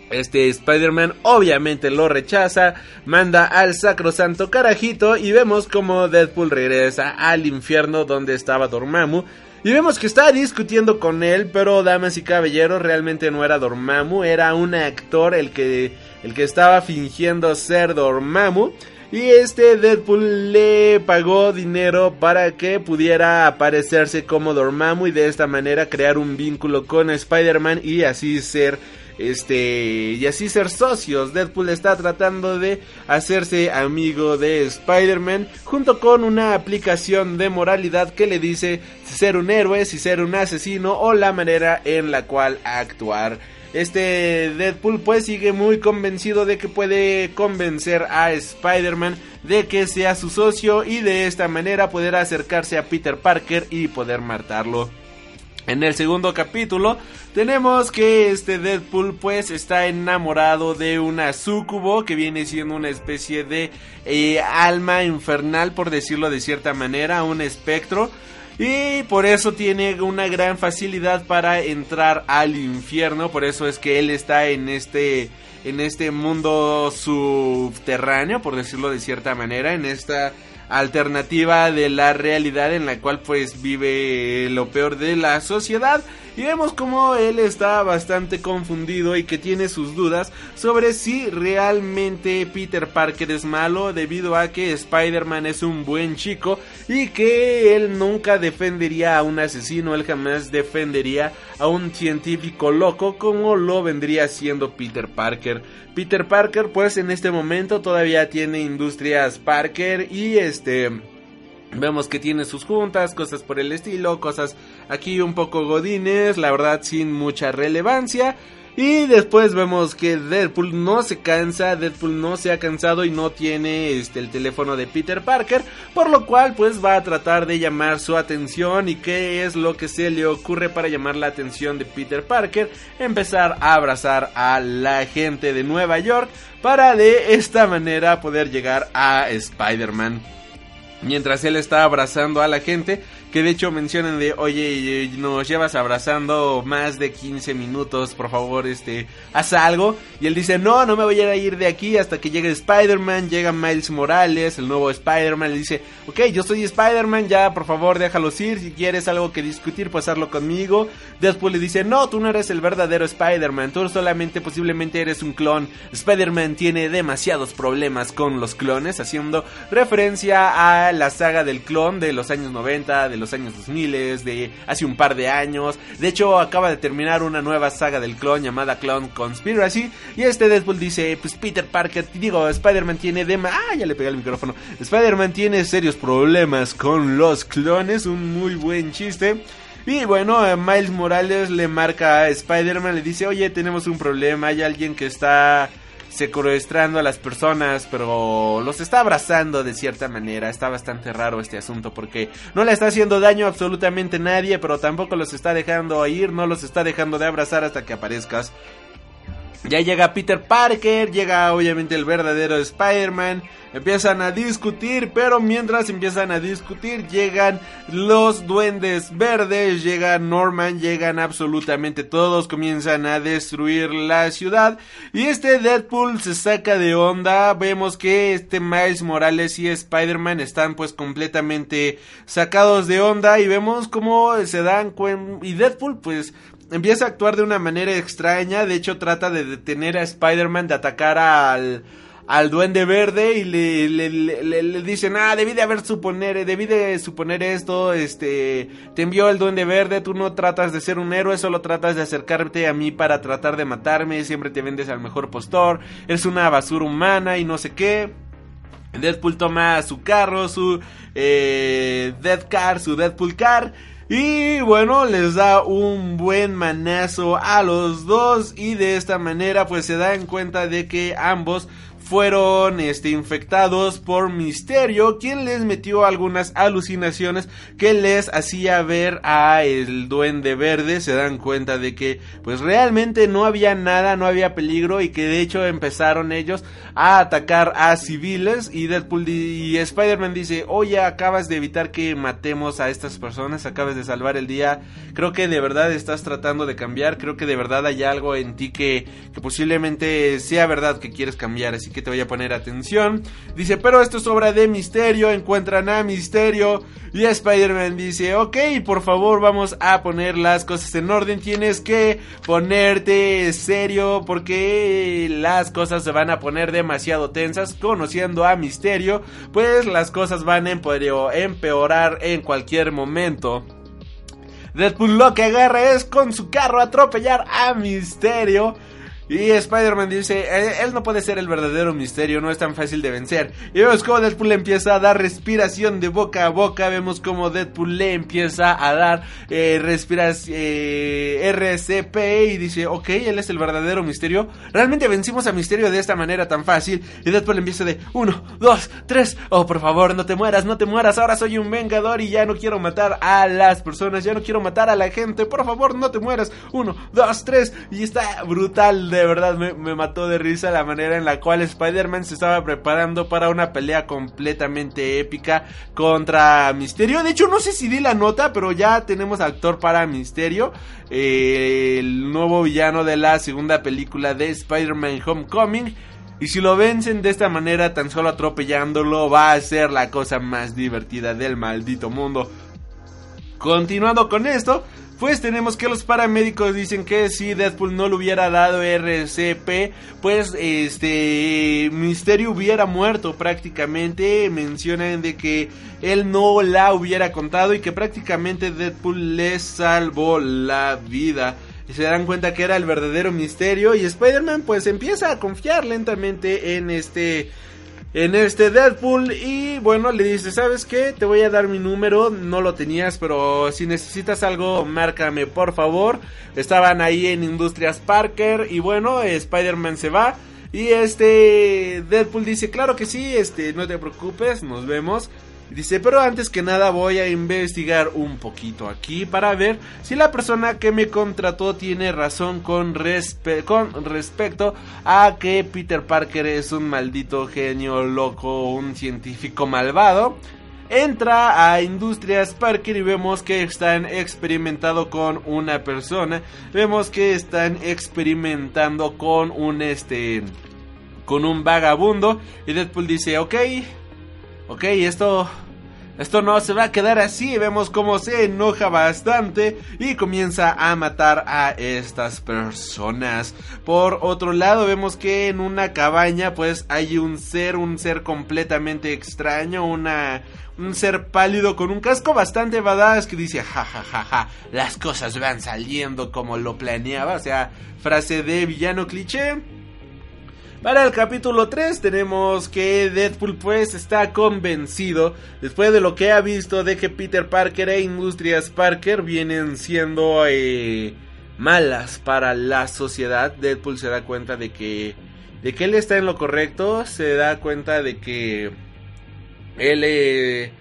Este Spider-Man obviamente lo rechaza, manda al sacrosanto carajito y vemos como Deadpool regresa al infierno donde estaba Dormammu. Y vemos que está discutiendo con él, pero damas y caballeros, realmente no era Dormammu, era un actor el que, el que estaba fingiendo ser Dormammu. Y este Deadpool le pagó dinero para que pudiera aparecerse como Dormammu y de esta manera crear un vínculo con Spider-Man y así ser este y así ser socios. Deadpool está tratando de hacerse amigo de Spider-Man junto con una aplicación de moralidad que le dice si ser un héroe, si ser un asesino o la manera en la cual actuar. Este Deadpool pues sigue muy convencido de que puede convencer a Spider-Man de que sea su socio y de esta manera poder acercarse a Peter Parker y poder matarlo. En el segundo capítulo tenemos que este Deadpool pues está enamorado de una sucubo que viene siendo una especie de eh, alma infernal por decirlo de cierta manera, un espectro. Y por eso tiene una gran facilidad para entrar al infierno. Por eso es que él está en este. En este mundo subterráneo. Por decirlo de cierta manera. En esta alternativa de la realidad en la cual pues vive lo peor de la sociedad y vemos como él está bastante confundido y que tiene sus dudas sobre si realmente Peter Parker es malo debido a que Spider-Man es un buen chico y que él nunca defendería a un asesino, él jamás defendería a un científico loco como lo vendría siendo Peter Parker. Peter Parker pues en este momento todavía tiene Industrias Parker y este Vemos que tiene sus juntas, cosas por el estilo, cosas aquí un poco godines, la verdad sin mucha relevancia. Y después vemos que Deadpool no se cansa, Deadpool no se ha cansado y no tiene este el teléfono de Peter Parker, por lo cual pues va a tratar de llamar su atención y qué es lo que se le ocurre para llamar la atención de Peter Parker, empezar a abrazar a la gente de Nueva York para de esta manera poder llegar a Spider-Man. Mientras él está abrazando a la gente, que de hecho mencionan de, oye, eh, nos llevas abrazando más de 15 minutos, por favor, este, haz algo. Y él dice, no, no me voy a ir de aquí hasta que llegue Spider-Man, llega Miles Morales, el nuevo Spider-Man, le dice, ok, yo soy Spider-Man, ya, por favor, déjalos ir, si quieres algo que discutir, pues hazlo conmigo. Después le dice, no, tú no eres el verdadero Spider-Man, tú solamente posiblemente eres un clon. Spider-Man tiene demasiados problemas con los clones, haciendo referencia a la saga del clon de los años 90, de los años 2000, de hace un par de años. De hecho, acaba de terminar una nueva saga del clon llamada Clone Conspiracy. Y este Deadpool dice, pues Peter Parker, digo, Spider-Man tiene dema... Ah, ya le pegué el micrófono. Spider-Man tiene serios problemas con los clones, un muy buen chiste. Y bueno, eh, Miles Morales le marca a Spider-Man, le dice, oye, tenemos un problema, hay alguien que está secuestrando a las personas, pero los está abrazando de cierta manera. Está bastante raro este asunto porque no le está haciendo daño a absolutamente nadie, pero tampoco los está dejando ir, no los está dejando de abrazar hasta que aparezcas. Ya llega Peter Parker, llega obviamente el verdadero Spider-Man empiezan a discutir, pero mientras empiezan a discutir llegan los duendes verdes, llega Norman, llegan absolutamente todos, comienzan a destruir la ciudad. Y este Deadpool se saca de onda, vemos que este Miles Morales y Spider-Man están pues completamente sacados de onda. Y vemos cómo se dan cuenta y Deadpool pues empieza a actuar de una manera extraña, de hecho trata de detener a Spider-Man de atacar al al duende verde y le, le, le, dicen, ah, debí de haber suponer, debí de suponer esto, este, te envió el duende verde, tú no tratas de ser un héroe, solo tratas de acercarte a mí para tratar de matarme, siempre te vendes al mejor postor, eres una basura humana y no sé qué. Deadpool toma su carro, su eh, Dead Car, su Deadpool Car. Y bueno, les da un buen manazo a los dos y de esta manera pues se dan cuenta de que ambos fueron este, infectados por Misterio, quien les metió algunas alucinaciones que les hacía ver a el duende verde. Se dan cuenta de que pues realmente no había nada, no había peligro y que de hecho empezaron ellos a atacar a civiles y Deadpool y Spider-Man dice, oye, acabas de evitar que matemos a estas personas, acabas de salvar el día, creo que de verdad estás tratando de cambiar, creo que de verdad hay algo en ti que, que posiblemente sea verdad que quieres cambiar, así que te voy a poner atención. Dice, pero esto es obra de Misterio, encuentran a Misterio. Y Spider-Man dice, ok, por favor vamos a poner las cosas en orden. Tienes que ponerte serio porque las cosas se van a poner demasiado tensas. Conociendo a Misterio, pues las cosas van a empeorar en cualquier momento. Deadpool lo que agarra es con su carro atropellar a Misterio. Y Spider-Man dice, eh, él no puede ser el verdadero misterio, no es tan fácil de vencer. Y vemos como Deadpool le empieza a dar respiración de boca a boca, vemos como Deadpool le empieza a dar eh, respiración eh, RCP y dice, ok, él es el verdadero misterio. Realmente vencimos a misterio de esta manera tan fácil. Y Deadpool empieza de, uno, dos, tres, oh por favor, no te mueras, no te mueras, ahora soy un vengador y ya no quiero matar a las personas, ya no quiero matar a la gente, por favor, no te mueras. Uno, dos, tres, y está brutal de de verdad me, mató de risa la manera en la cual Spider-Man se estaba preparando para una pelea completamente épica contra Misterio. De hecho, no sé si di la nota, pero ya tenemos actor para Misterio, eh, el nuevo villano de la segunda película de Spider-Man Homecoming. Y si lo vencen de esta manera, tan solo atropellándolo, va a ser la cosa más divertida del maldito mundo. Continuando con esto, pues tenemos que los paramédicos dicen que si Deadpool no le hubiera dado RCP, pues este Misterio hubiera muerto prácticamente. Mencionan de que él no la hubiera contado y que prácticamente Deadpool le salvó la vida. Y se dan cuenta que era el verdadero misterio y Spider-Man pues empieza a confiar lentamente en este en este Deadpool y bueno le dice sabes qué te voy a dar mi número no lo tenías pero si necesitas algo márcame por favor. Estaban ahí en Industrias Parker y bueno Spider-Man se va y este Deadpool dice claro que sí este no te preocupes nos vemos Dice, pero antes que nada voy a investigar un poquito aquí para ver si la persona que me contrató tiene razón con, con respecto a que Peter Parker es un maldito genio loco, un científico malvado. entra a Industrias Parker y vemos que están experimentando con una persona. Vemos que están experimentando con un este con un vagabundo y Deadpool dice, "Ok, ok, esto esto no se va a quedar así. Vemos cómo se enoja bastante y comienza a matar a estas personas. Por otro lado, vemos que en una cabaña pues hay un ser, un ser completamente extraño, una un ser pálido con un casco bastante badass que dice ja ja ja ja, las cosas van saliendo como lo planeaba, o sea, frase de villano cliché. Para el capítulo 3 tenemos que Deadpool pues está convencido después de lo que ha visto de que Peter Parker e Industrias Parker vienen siendo eh, malas para la sociedad. Deadpool se da cuenta de que de que él está en lo correcto, se da cuenta de que él eh,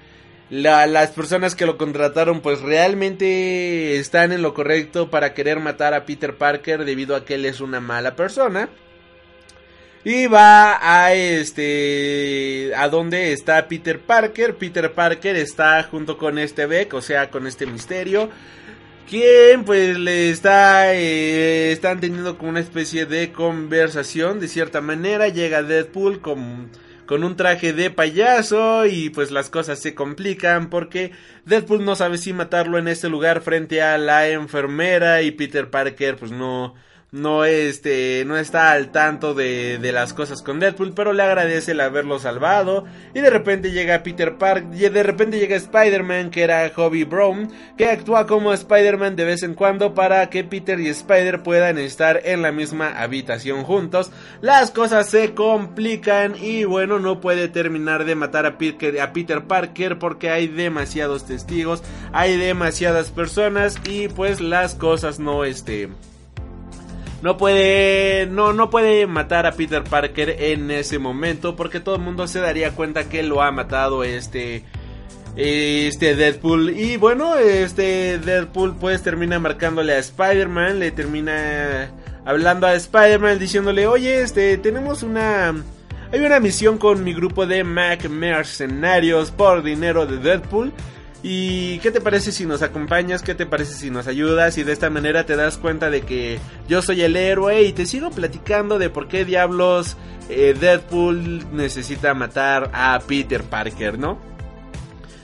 la, las personas que lo contrataron pues realmente están en lo correcto para querer matar a Peter Parker debido a que él es una mala persona. Y va a este. a donde está Peter Parker. Peter Parker está junto con este Beck, o sea, con este misterio. Quien pues le está. Eh, están teniendo como una especie de conversación. De cierta manera. Llega Deadpool con. Con un traje de payaso y pues las cosas se complican porque Deadpool no sabe si matarlo en este lugar frente a la enfermera y Peter Parker pues no, no este no está al tanto de, de, las cosas con Deadpool, pero le agradece el haberlo salvado y de repente llega Peter Park y de repente llega Spider-Man que era Hobby Brown, que actúa como Spider-Man de vez en cuando para que Peter y Spider puedan estar en la misma habitación juntos. Las cosas se complican y bueno, no puede terminar de matar a Peter, a Peter Parker porque hay demasiados testigos, hay demasiadas personas y pues las cosas no este no puede no no puede matar a Peter Parker en ese momento porque todo el mundo se daría cuenta que lo ha matado este este Deadpool. Y bueno este Deadpool pues termina marcándole a Spider-Man le termina hablando a Spider-Man diciéndole oye este tenemos una hay una misión con mi grupo de Mac mercenarios por dinero de Deadpool ¿Y qué te parece si nos acompañas? ¿Qué te parece si nos ayudas? Y de esta manera te das cuenta de que yo soy el héroe y te sigo platicando de por qué diablos eh, Deadpool necesita matar a Peter Parker, ¿no?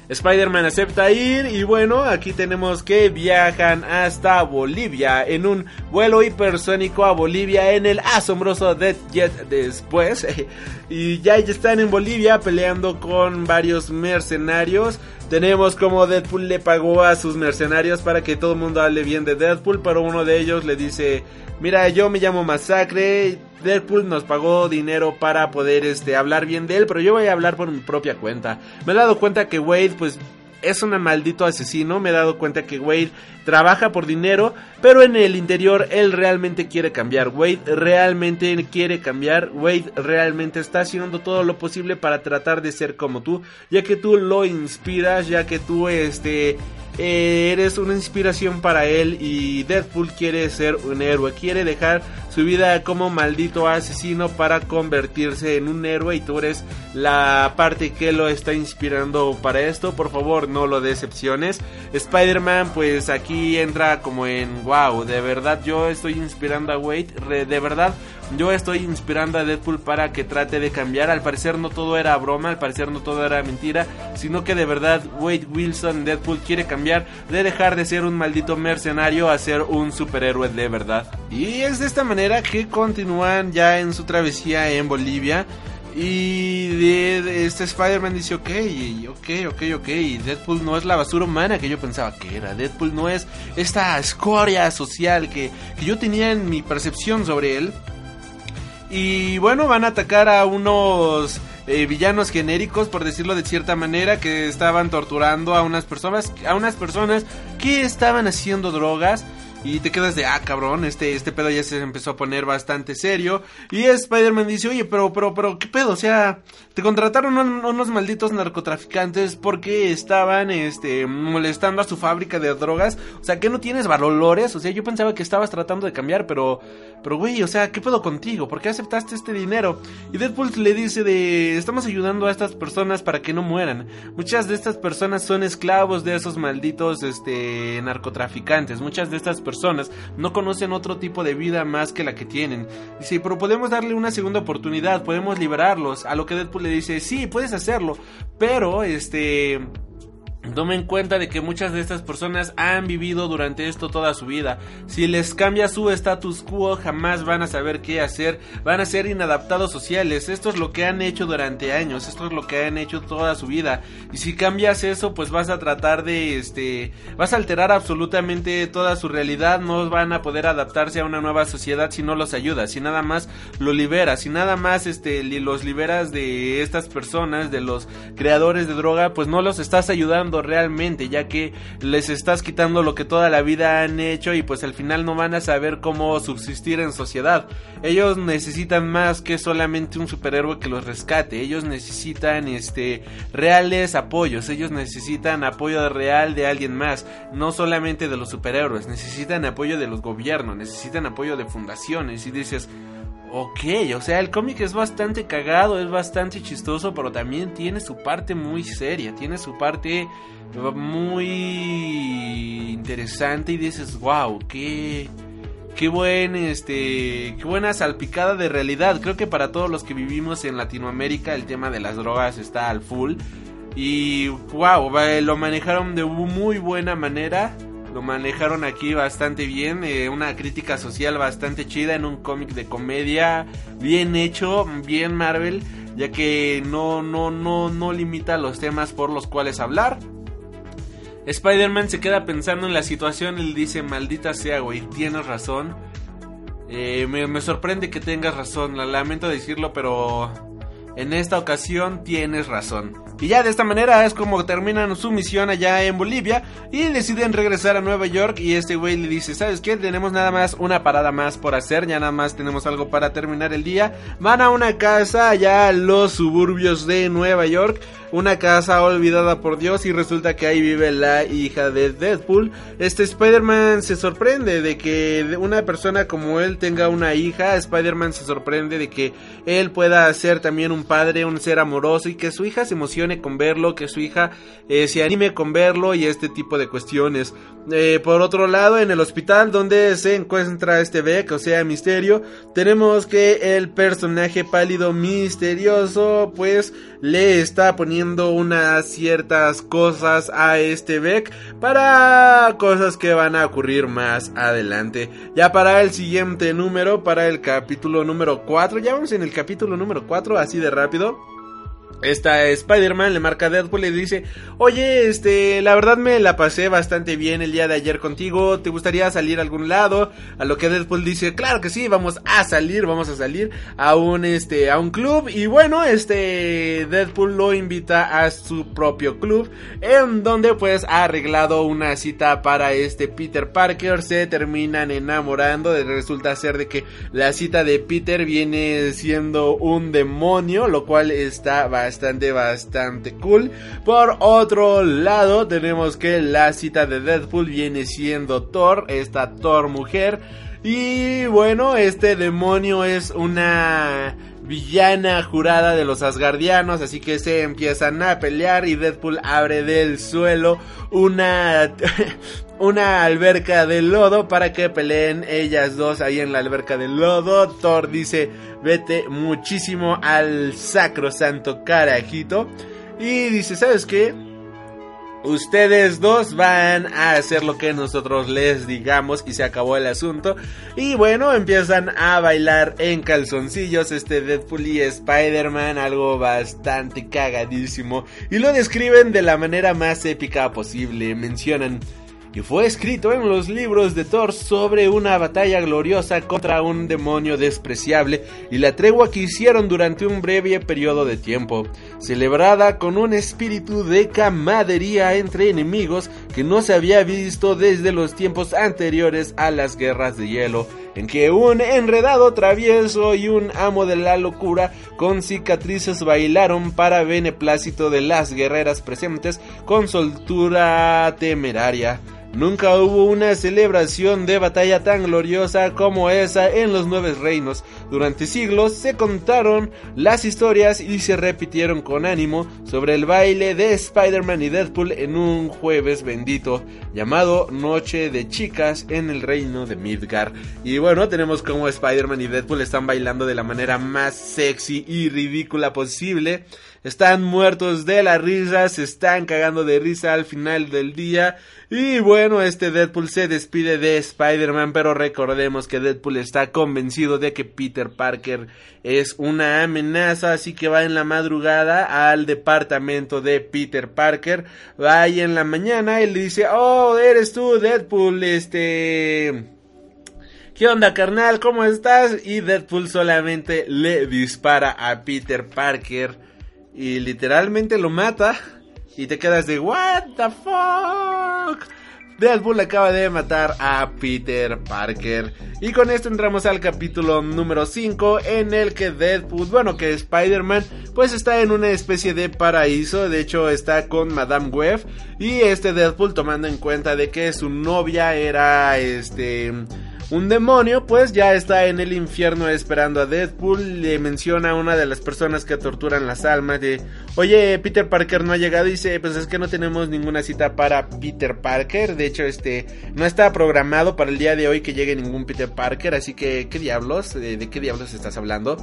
Spider-Man acepta ir y bueno, aquí tenemos que viajan hasta Bolivia en un vuelo hipersónico a Bolivia en el asombroso Death Jet después. *laughs* y ya están en Bolivia peleando con varios mercenarios. Tenemos como Deadpool le pagó a sus mercenarios para que todo el mundo hable bien de Deadpool, pero uno de ellos le dice, mira, yo me llamo Masacre, Deadpool nos pagó dinero para poder este, hablar bien de él, pero yo voy a hablar por mi propia cuenta. Me he dado cuenta que Wade, pues, es un maldito asesino. Me he dado cuenta que Wade trabaja por dinero, pero en el interior él realmente quiere cambiar. Wade realmente quiere cambiar. Wade realmente está haciendo todo lo posible para tratar de ser como tú, ya que tú lo inspiras, ya que tú este eh, eres una inspiración para él y Deadpool quiere ser un héroe, quiere dejar su vida como maldito asesino para convertirse en un héroe y tú eres la parte que lo está inspirando para esto, por favor no lo decepciones. Spider-Man pues aquí entra como en wow, de verdad yo estoy inspirando a Wade, de verdad yo estoy inspirando a Deadpool para que trate de cambiar. Al parecer no todo era broma, al parecer no todo era mentira, sino que de verdad Wade Wilson Deadpool quiere cambiar de dejar de ser un maldito mercenario a ser un superhéroe de verdad. Y es de esta manera que continúan ya en su travesía en Bolivia. Y este Spider-Man dice, ok, ok, ok, ok, Deadpool no es la basura humana que yo pensaba que era. Deadpool no es esta escoria social que, que yo tenía en mi percepción sobre él. Y bueno, van a atacar a unos eh, villanos genéricos, por decirlo de cierta manera, que estaban torturando a unas personas, a unas personas que estaban haciendo drogas. Y te quedas de, ah, cabrón, este, este pedo ya se empezó a poner bastante serio. Y Spider-Man dice, oye, pero, pero, pero, ¿qué pedo? O sea, te contrataron unos malditos narcotraficantes porque estaban, este, molestando a su fábrica de drogas. O sea, que no tienes valores. O sea, yo pensaba que estabas tratando de cambiar, pero, pero, güey, o sea, ¿qué pedo contigo? ¿Por qué aceptaste este dinero? Y Deadpool le dice de, estamos ayudando a estas personas para que no mueran. Muchas de estas personas son esclavos de esos malditos, este, narcotraficantes. Muchas de estas personas personas no conocen otro tipo de vida más que la que tienen. Dice, pero podemos darle una segunda oportunidad, podemos liberarlos. A lo que Deadpool le dice, sí, puedes hacerlo, pero este Tome en cuenta de que muchas de estas personas han vivido durante esto toda su vida. Si les cambia su status quo, jamás van a saber qué hacer. Van a ser inadaptados sociales. Esto es lo que han hecho durante años. Esto es lo que han hecho toda su vida. Y si cambias eso, pues vas a tratar de, este, vas a alterar absolutamente toda su realidad. No van a poder adaptarse a una nueva sociedad si no los ayudas. Si nada más lo liberas. Si nada más, este, los liberas de estas personas, de los creadores de droga, pues no los estás ayudando realmente, ya que les estás quitando lo que toda la vida han hecho y pues al final no van a saber cómo subsistir en sociedad. Ellos necesitan más que solamente un superhéroe que los rescate, ellos necesitan este reales apoyos, ellos necesitan apoyo real de alguien más, no solamente de los superhéroes, necesitan apoyo de los gobiernos, necesitan apoyo de fundaciones. Y dices, Ok, o sea, el cómic es bastante cagado, es bastante chistoso, pero también tiene su parte muy seria, tiene su parte muy interesante y dices, wow, qué, qué buen, este, qué buena salpicada de realidad. Creo que para todos los que vivimos en Latinoamérica el tema de las drogas está al full y wow, lo manejaron de muy buena manera lo manejaron aquí bastante bien, eh, una crítica social bastante chida en un cómic de comedia, bien hecho, bien Marvel, ya que no, no, no, no limita los temas por los cuales hablar. Spider-Man se queda pensando en la situación y dice, maldita sea, güey, tienes razón. Eh, me, me, sorprende que tengas razón, lamento decirlo, pero en esta ocasión tienes razón. Y ya de esta manera es como terminan su misión allá en Bolivia y deciden regresar a Nueva York y este güey le dice, ¿sabes qué? Tenemos nada más una parada más por hacer, ya nada más tenemos algo para terminar el día. Van a una casa allá a los suburbios de Nueva York una casa olvidada por Dios y resulta que ahí vive la hija de Deadpool. Este Spider-Man se sorprende de que una persona como él tenga una hija. Spider-Man se sorprende de que él pueda ser también un padre, un ser amoroso y que su hija se emocione con verlo, que su hija eh, se anime con verlo y este tipo de cuestiones. Eh, por otro lado, en el hospital donde se encuentra este Beck, o sea, Misterio, tenemos que el personaje pálido misterioso pues le está poniendo unas ciertas cosas a este Beck para cosas que van a ocurrir más adelante. Ya para el siguiente número, para el capítulo número 4, ya vamos en el capítulo número 4, así de rápido. Esta Spider-Man le marca a Deadpool y le dice, oye, este, la verdad me la pasé bastante bien el día de ayer contigo, ¿te gustaría salir a algún lado? A lo que Deadpool dice, claro que sí, vamos a salir, vamos a salir a un, este, a un club y bueno, este, Deadpool lo invita a su propio club en donde pues ha arreglado una cita para este Peter Parker, se terminan enamorando, resulta ser de que la cita de Peter viene siendo un demonio, lo cual está bastante bastante, bastante cool. Por otro lado, tenemos que la cita de Deadpool viene siendo Thor, esta Thor mujer. Y bueno, este demonio es una villana jurada de los asgardianos, así que se empiezan a pelear y Deadpool abre del suelo una *laughs* una alberca de lodo para que peleen ellas dos ahí en la alberca de lodo. Thor dice, "Vete muchísimo al sacro santo carajito." Y dice, "¿Sabes qué? Ustedes dos van a hacer lo que nosotros les digamos y se acabó el asunto. Y bueno, empiezan a bailar en calzoncillos este Deadpool y Spider-Man, algo bastante cagadísimo. Y lo describen de la manera más épica posible. Mencionan y fue escrito en los libros de Thor sobre una batalla gloriosa contra un demonio despreciable y la tregua que hicieron durante un breve periodo de tiempo, celebrada con un espíritu de camadería entre enemigos que no se había visto desde los tiempos anteriores a las guerras de hielo en que un enredado travieso y un amo de la locura con cicatrices bailaron para beneplácito de las guerreras presentes con soltura temeraria. Nunca hubo una celebración de batalla tan gloriosa como esa en los nueve reinos. Durante siglos se contaron las historias y se repitieron con ánimo sobre el baile de Spider-Man y Deadpool en un jueves bendito llamado Noche de Chicas en el reino de Midgar. Y bueno, tenemos como Spider-Man y Deadpool están bailando de la manera más sexy y ridícula posible. Están muertos de la risa, se están cagando de risa al final del día. Y bueno, este Deadpool se despide de Spider-Man, pero recordemos que Deadpool está convencido de que Peter Parker es una amenaza, así que va en la madrugada al departamento de Peter Parker. Va ahí en la mañana y le dice, oh, eres tú Deadpool, este... ¿Qué onda, carnal? ¿Cómo estás? Y Deadpool solamente le dispara a Peter Parker y literalmente lo mata. Y te quedas de, ¿What the fuck? Deadpool acaba de matar a Peter Parker. Y con esto entramos al capítulo número 5 en el que Deadpool, bueno, que Spider-Man, pues está en una especie de paraíso. De hecho, está con Madame Web. Y este Deadpool tomando en cuenta de que su novia era este un demonio pues ya está en el infierno esperando a Deadpool. Le menciona a una de las personas que torturan las almas de, oye, Peter Parker no ha llegado. Dice, pues es que no tenemos ninguna cita para Peter Parker. De hecho, este, no está programado para el día de hoy que llegue ningún Peter Parker. Así que, ¿qué diablos? ¿De, qué diablos estás hablando?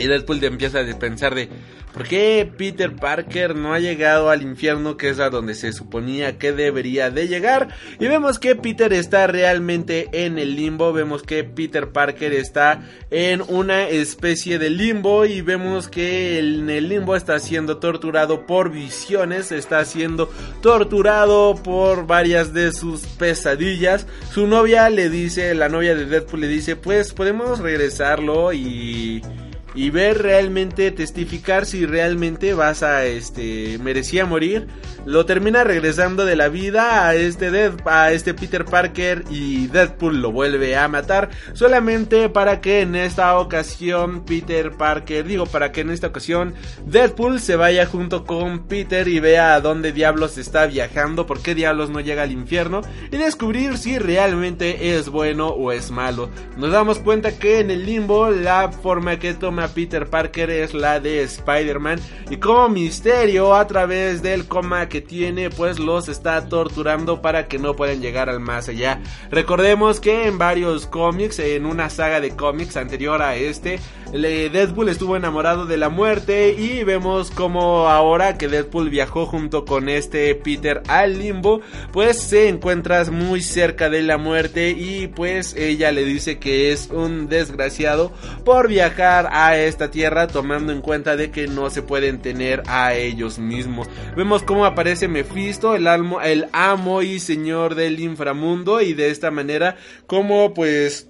Y Deadpool empieza a pensar de, ¿por qué Peter Parker no ha llegado al infierno que es a donde se suponía que debería de llegar? Y vemos que Peter está realmente en el limbo, vemos que Peter Parker está en una especie de limbo y vemos que en el limbo está siendo torturado por visiones, está siendo torturado por varias de sus pesadillas. Su novia le dice, la novia de Deadpool le dice, pues podemos regresarlo y y ver realmente testificar si realmente vas a este merecía morir lo termina regresando de la vida a este Dead, a este Peter Parker y Deadpool lo vuelve a matar. Solamente para que en esta ocasión Peter Parker digo para que en esta ocasión Deadpool se vaya junto con Peter y vea a dónde diablos está viajando por qué diablos no llega al infierno y descubrir si realmente es bueno o es malo. Nos damos cuenta que en el limbo la forma que toma Peter Parker es la de Spider-Man y como misterio a través del coma que tiene pues los está torturando para que no puedan llegar al más allá. Recordemos que en varios cómics, en una saga de cómics anterior a este, Deadpool estuvo enamorado de la muerte y vemos como ahora que Deadpool viajó junto con este Peter al limbo, pues se encuentra muy cerca de la muerte y pues ella le dice que es un desgraciado por viajar a esta tierra tomando en cuenta de que no se pueden tener a ellos mismos. Vemos cómo aparece Mephisto, el, el amo y señor del inframundo y de esta manera como pues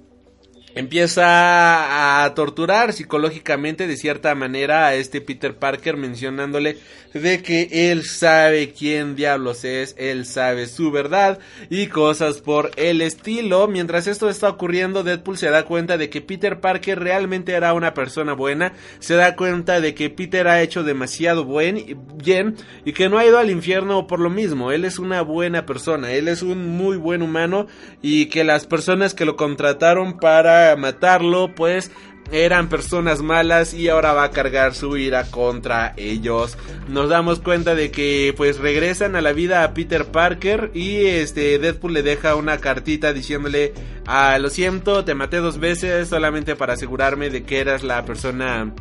empieza a torturar psicológicamente de cierta manera a este Peter Parker mencionándole de que él sabe quién diablos es, él sabe su verdad y cosas por el estilo. Mientras esto está ocurriendo, Deadpool se da cuenta de que Peter Parker realmente era una persona buena, se da cuenta de que Peter ha hecho demasiado buen, bien y que no ha ido al infierno por lo mismo. Él es una buena persona, él es un muy buen humano y que las personas que lo contrataron para matarlo pues eran personas malas y ahora va a cargar su ira contra ellos. Nos damos cuenta de que pues regresan a la vida a Peter Parker y este Deadpool le deja una cartita diciéndole, ah, lo siento, te maté dos veces solamente para asegurarme de que eras la persona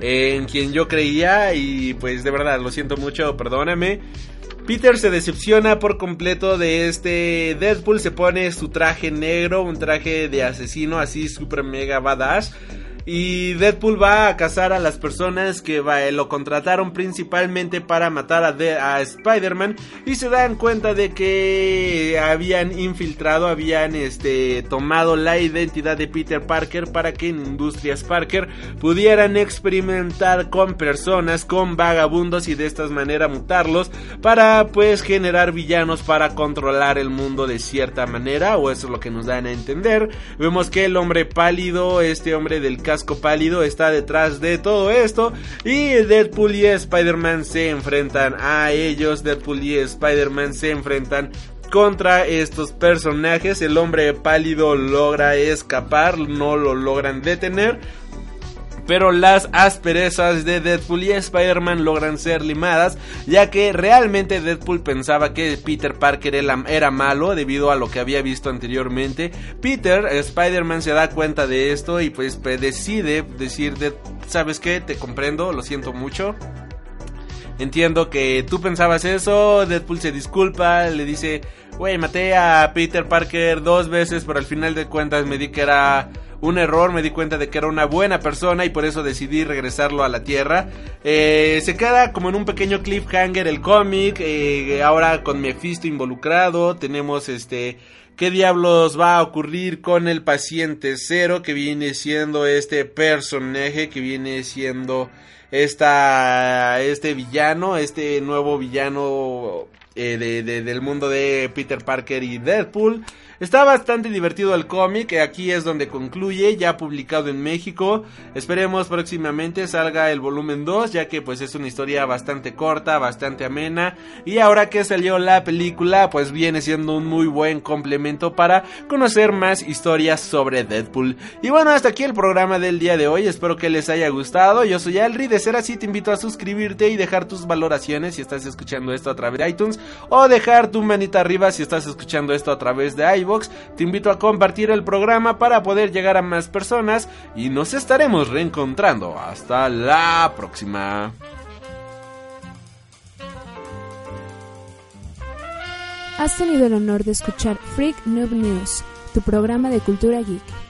en quien yo creía y pues de verdad lo siento mucho, perdóname. Peter se decepciona por completo de este Deadpool, se pone su traje negro, un traje de asesino así super mega badass. Y Deadpool va a cazar a las personas que lo contrataron principalmente para matar a, Spider-Man y se dan cuenta de que habían infiltrado, habían este, tomado la identidad de Peter Parker para que en Industrias Parker pudieran experimentar con personas, con vagabundos y de esta manera mutarlos para pues generar villanos para controlar el mundo de cierta manera o eso es lo que nos dan a entender. Vemos que el hombre pálido, este hombre del casco pálido está detrás de todo esto y Deadpool y Spider-Man se enfrentan a ellos, Deadpool y Spider-Man se enfrentan contra estos personajes. El hombre pálido logra escapar, no lo logran detener. Pero las asperezas de Deadpool y Spider-Man logran ser limadas, ya que realmente Deadpool pensaba que Peter Parker era malo debido a lo que había visto anteriormente. Peter, Spider-Man se da cuenta de esto y pues decide decir, ¿sabes qué? Te comprendo, lo siento mucho. Entiendo que tú pensabas eso, Deadpool se disculpa, le dice, güey, maté a Peter Parker dos veces, pero al final de cuentas me di que era un error, me di cuenta de que era una buena persona y por eso decidí regresarlo a la Tierra. Eh, se queda como en un pequeño cliffhanger el cómic, eh, ahora con Mephisto involucrado, tenemos este... ¿Qué diablos va a ocurrir con el paciente cero que viene siendo este personaje que viene siendo esta, este villano, este nuevo villano eh, de, del mundo de Peter Parker y Deadpool? Está bastante divertido el cómic, aquí es donde concluye, ya publicado en México. Esperemos próximamente salga el volumen 2, ya que pues es una historia bastante corta, bastante amena. Y ahora que salió la película, pues viene siendo un muy buen complemento para conocer más historias sobre Deadpool. Y bueno, hasta aquí el programa del día de hoy, espero que les haya gustado. Yo soy Alri, de ser así te invito a suscribirte y dejar tus valoraciones si estás escuchando esto a través de iTunes o dejar tu manita arriba si estás escuchando esto a través de iTunes te invito a compartir el programa para poder llegar a más personas y nos estaremos reencontrando. Hasta la próxima. Has tenido el honor de escuchar Freak Noob News, tu programa de cultura geek.